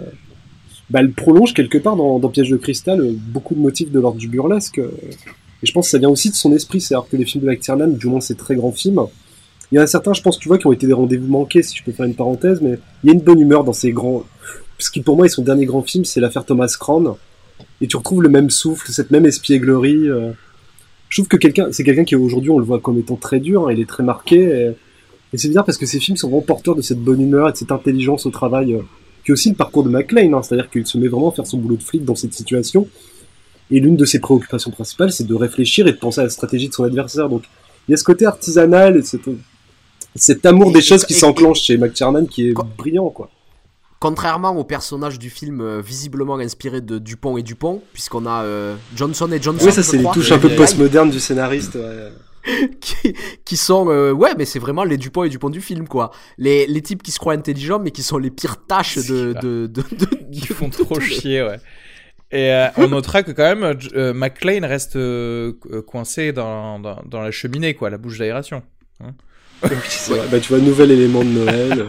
Bah, elle prolonge quelque part dans, dans Piège de cristal euh, beaucoup de motifs de l'ordre du burlesque. euh. Et je pense que ça vient aussi de son esprit. C'est-à-dire que les films de McTiernan, du moins ces très grands films, il y en a certains, je pense, tu vois, qui ont été des rendez-vous manqués, si je peux faire une parenthèse, mais il y a une bonne humeur dans ces grands. Parce que pour moi, son dernier grand film, c'est l'affaire Thomas Crown et tu retrouves le même souffle, cette même espièglerie. Je trouve que quelqu'un, c'est quelqu'un qui aujourd'hui on le voit comme étant très dur, hein, il est très marqué. Et c'est bizarre parce que ces films sont vraiment porteurs de cette bonne humeur et de cette intelligence au travail, euh, qui est aussi le parcours de McLean, hein, c'est-à-dire qu'il se met vraiment à faire son boulot de flic dans cette situation. Et l'une de ses préoccupations principales, c'est de réfléchir et de penser à la stratégie de son adversaire. Donc il y a ce côté artisanal et cet amour des choses qui s'enclenchent chez McTiernan qui est brillant, quoi. Contrairement au personnage du film euh, visiblement inspiré de Dupont et Dupont, puisqu'on a euh, Johnson et Johnson. Oui, ça c'est les touches un peu postmodernes du scénariste. ouais. qui, qui sont euh, ouais mais c'est vraiment les Dupont et Dupont du film quoi les, les types qui se croient intelligents mais qui sont les pires tâches de, de, de, de- Qui font trop chier, ouais. Et euh, on notera que quand même, euh, McLean reste euh, coincé dans, dans, dans la cheminée, quoi, la bouche d'aération. Hein. Bah, tu vois, nouvel élément de Noël.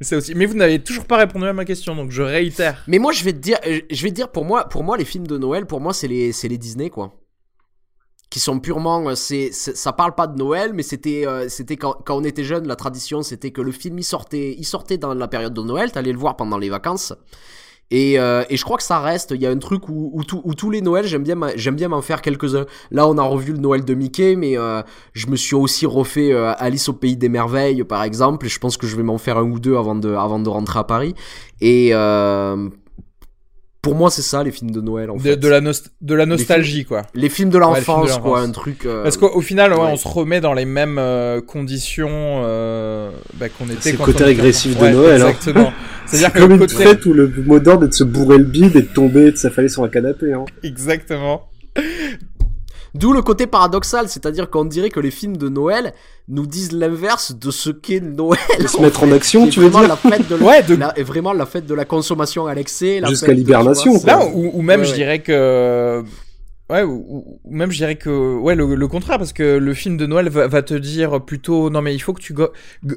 C'est aussi. Mais vous n'avez toujours pas répondu à ma question, donc je réitère. mais moi je vais te dire je vais te dire pour moi pour moi les films de Noël pour moi c'est les c'est les Disney quoi qui sont purement euh, c'est ça parle pas de Noël mais c'était euh, c'était quand, quand on était jeune la tradition c'était que le film il sortait il sortait dans la période de Noël t'allais le voir pendant les vacances Et, euh, et je crois que ça reste. Il y a un truc où, où, tout- où tous les Noëls, j'aime bien, j'aime bien m'en faire quelques-uns. Là, on a revu le Noël de Mickey, mais euh, je me suis aussi refait euh, Alice au pays des merveilles, par exemple. Et je pense que je vais m'en faire un ou deux avant de, avant de rentrer à Paris. Et euh, pour moi, c'est ça les films de Noël. En De, fait. de la, nost- de la Les nostalgie, films- quoi. Les films de les l'enfance, quoi, un truc. euh, Parce qu'au final, ouais, ouais. on se remet dans les mêmes euh, conditions euh, bah, qu'on était C'est le quand côté on était régressif de Ouais, Noël. hein. Exactement. C'est-à-dire comme le une côté... fête où le mot d'ordre est de se bourrer le bide et de tomber et de s'affaler sur un canapé. Hein. Exactement. D'où le côté paradoxal, c'est-à-dire qu'on dirait que les films de Noël nous disent l'inverse de ce qu'est Noël. De se mettre en action, tu veux dire la fête de, Ouais, de- la- et vraiment la fête de la consommation à l'excès. la Jusqu'à l'hibernation, ou, ou même Ouais, je dirais que ouais ou, même je dirais que ouais le, le contraire parce que le film de Noël va, va te dire plutôt non mais il faut que tu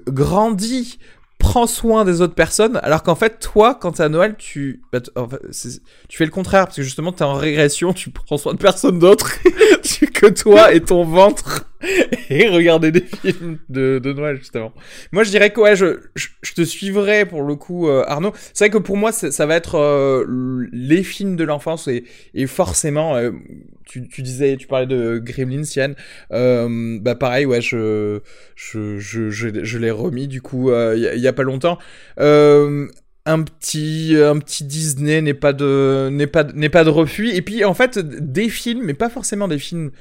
grandis prends soin des autres personnes alors qu'en fait toi quand t'es à Noël tu bah, tu fais le contraire parce que justement t'es en régression tu prends soin de personne d'autre que toi et ton ventre et regarder des films de, Noël justement. Moi je dirais que ouais je, je, te suivrai pour le coup euh, Arnaud. C'est vrai que pour moi ça va être euh, les films de l'enfance et, et forcément euh, tu, disais tu parlais de Gremlins Yann. Euh, bah pareil ouais je je je, je, je l'ai remis du coup euh, il y, a- il y a pas longtemps. Euh, un petit un petit Disney n'est pas de n'est pas n'est pas de refus. Et puis en fait des films mais pas forcément des films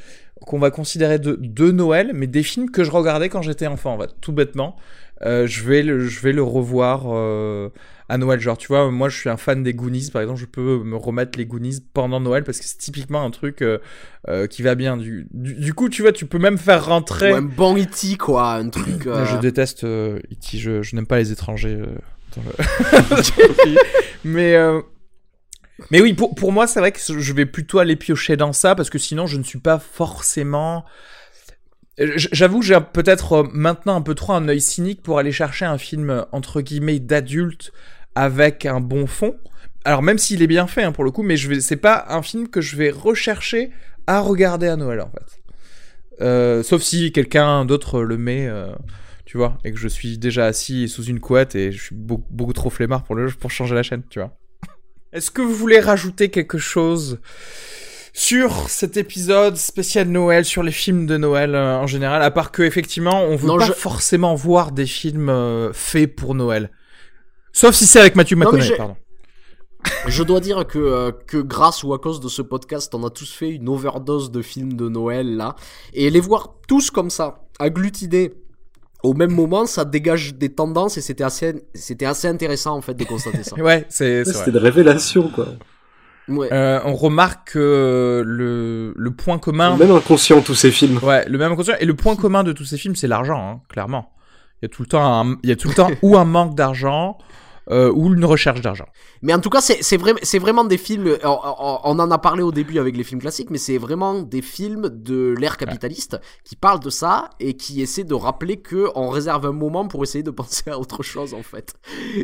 qu'on va considérer de, de Noël mais des films que je regardais quand j'étais enfant en fait tout bêtement. Euh, je vais le je vais le revoir euh, à Noël genre tu vois moi je suis un fan des Goonies par exemple je peux me remettre les Goonies pendant Noël parce que c'est typiquement un truc euh, euh, qui va bien du, du du coup tu vois tu peux même faire rentrer Ou un bon E.T. quoi, un truc. euh, je déteste euh, E.T., je, je n'aime pas les étrangers. dans le- mais, mais oui, pour, pour moi, c'est vrai que je vais plutôt aller piocher dans ça parce que sinon, je ne suis pas forcément. J- J'avoue j'ai peut-être euh, maintenant un peu trop un œil cynique pour aller chercher un film euh, entre guillemets d'adulte avec un bon fond. Alors même s'il est bien fait hein, pour le coup, mais je vais, c'est pas un film que je vais rechercher à regarder à Noël en fait. Euh, sauf si quelqu'un d'autre le met, euh, tu vois, et que je suis déjà assis sous une couette et je suis beaucoup, beaucoup trop flemmard pour, le, pour changer la chaîne, tu vois. Est-ce que vous voulez rajouter quelque chose? Sur cet épisode spécial Noël, sur les films de Noël euh, en général, à part que effectivement on veut Non, pas je- forcément voir des films euh, faits pour Noël. Sauf si c'est avec Mathieu McConaughey, j'ai- pardon. Je dois dire que, euh, que grâce ou à cause de ce podcast, on a tous fait une overdose de films de Noël là. Et les voir tous comme ça, agglutinés au même moment, ça dégage des tendances et c'était assez, c'était assez intéressant en fait de constater ça. Ouais, c'est c'est C'était vrai. de révélation, quoi. Ouais. Euh, on remarque que le, le point commun. Même inconscient, tous ces films. Ouais, le même inconscient. Et le point commun de tous ces films, c'est l'argent, hein, clairement. Il y a tout le temps, un, il y a tout le temps ou un manque d'argent, euh, ou une recherche d'argent. Mais en tout cas, c'est c'est vrai, c'est vraiment des films. euh, On, on- on en a parlé au début avec les films classiques, mais c'est vraiment des films de l'ère capitaliste qui parlent de ça et qui essaient de rappeler que on réserve un moment pour essayer de penser à autre chose en fait.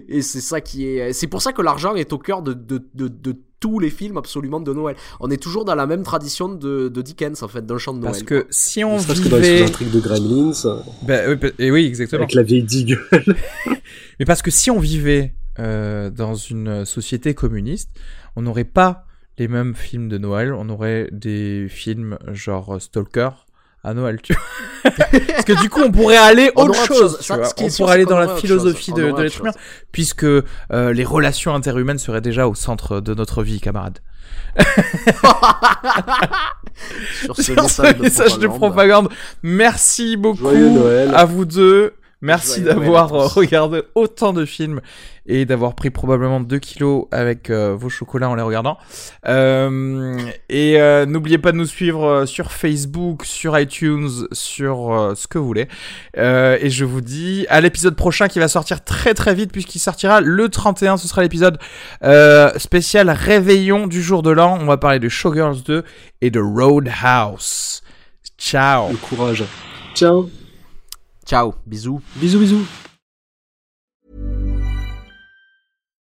Et c'est ça qui est. C'est pour ça que l'argent est au cœur de, de, de, de tous les films absolument de Noël. On est toujours dans la même tradition de, de Dickens en fait, d'un chant de Noël. Parce que si on serait-ce que dans les vivait. de Gremlins, Ben, oui, et oui, exactement. avec la vieille digueule. Mais parce que si on vivait euh, dans une société communiste, on n'aurait pas les mêmes films de Noël, on aurait des films genre euh, Stalker à Noël, tu vois. parce que du coup, on pourrait aller autre chose, tu Ça, vois. ce qui est On pourrait aller dans la philosophie de, de l'être humain, puisque euh, les relations interhumaines seraient déjà au centre de notre vie, camarades. Sur ce Sur message de message de propagande. propagande. Merci beaucoup Joyeux Noël. à vous deux. Merci d'avoir regardé autant de films et d'avoir pris probablement 2 kilos avec euh, vos chocolats en les regardant. Euh, et euh, n'oubliez pas de nous suivre sur Facebook, sur iTunes, sur euh, ce que vous voulez. Euh, et je vous dis à l'épisode prochain qui va sortir très très vite puisqu'il sortira le 31. Ce sera l'épisode euh, spécial réveillon du jour de l'an. On va parler de Showgirls 2 et de Roadhouse. Ciao. Le courage. Ciao. Ciao, bisous. Bisous, bisous.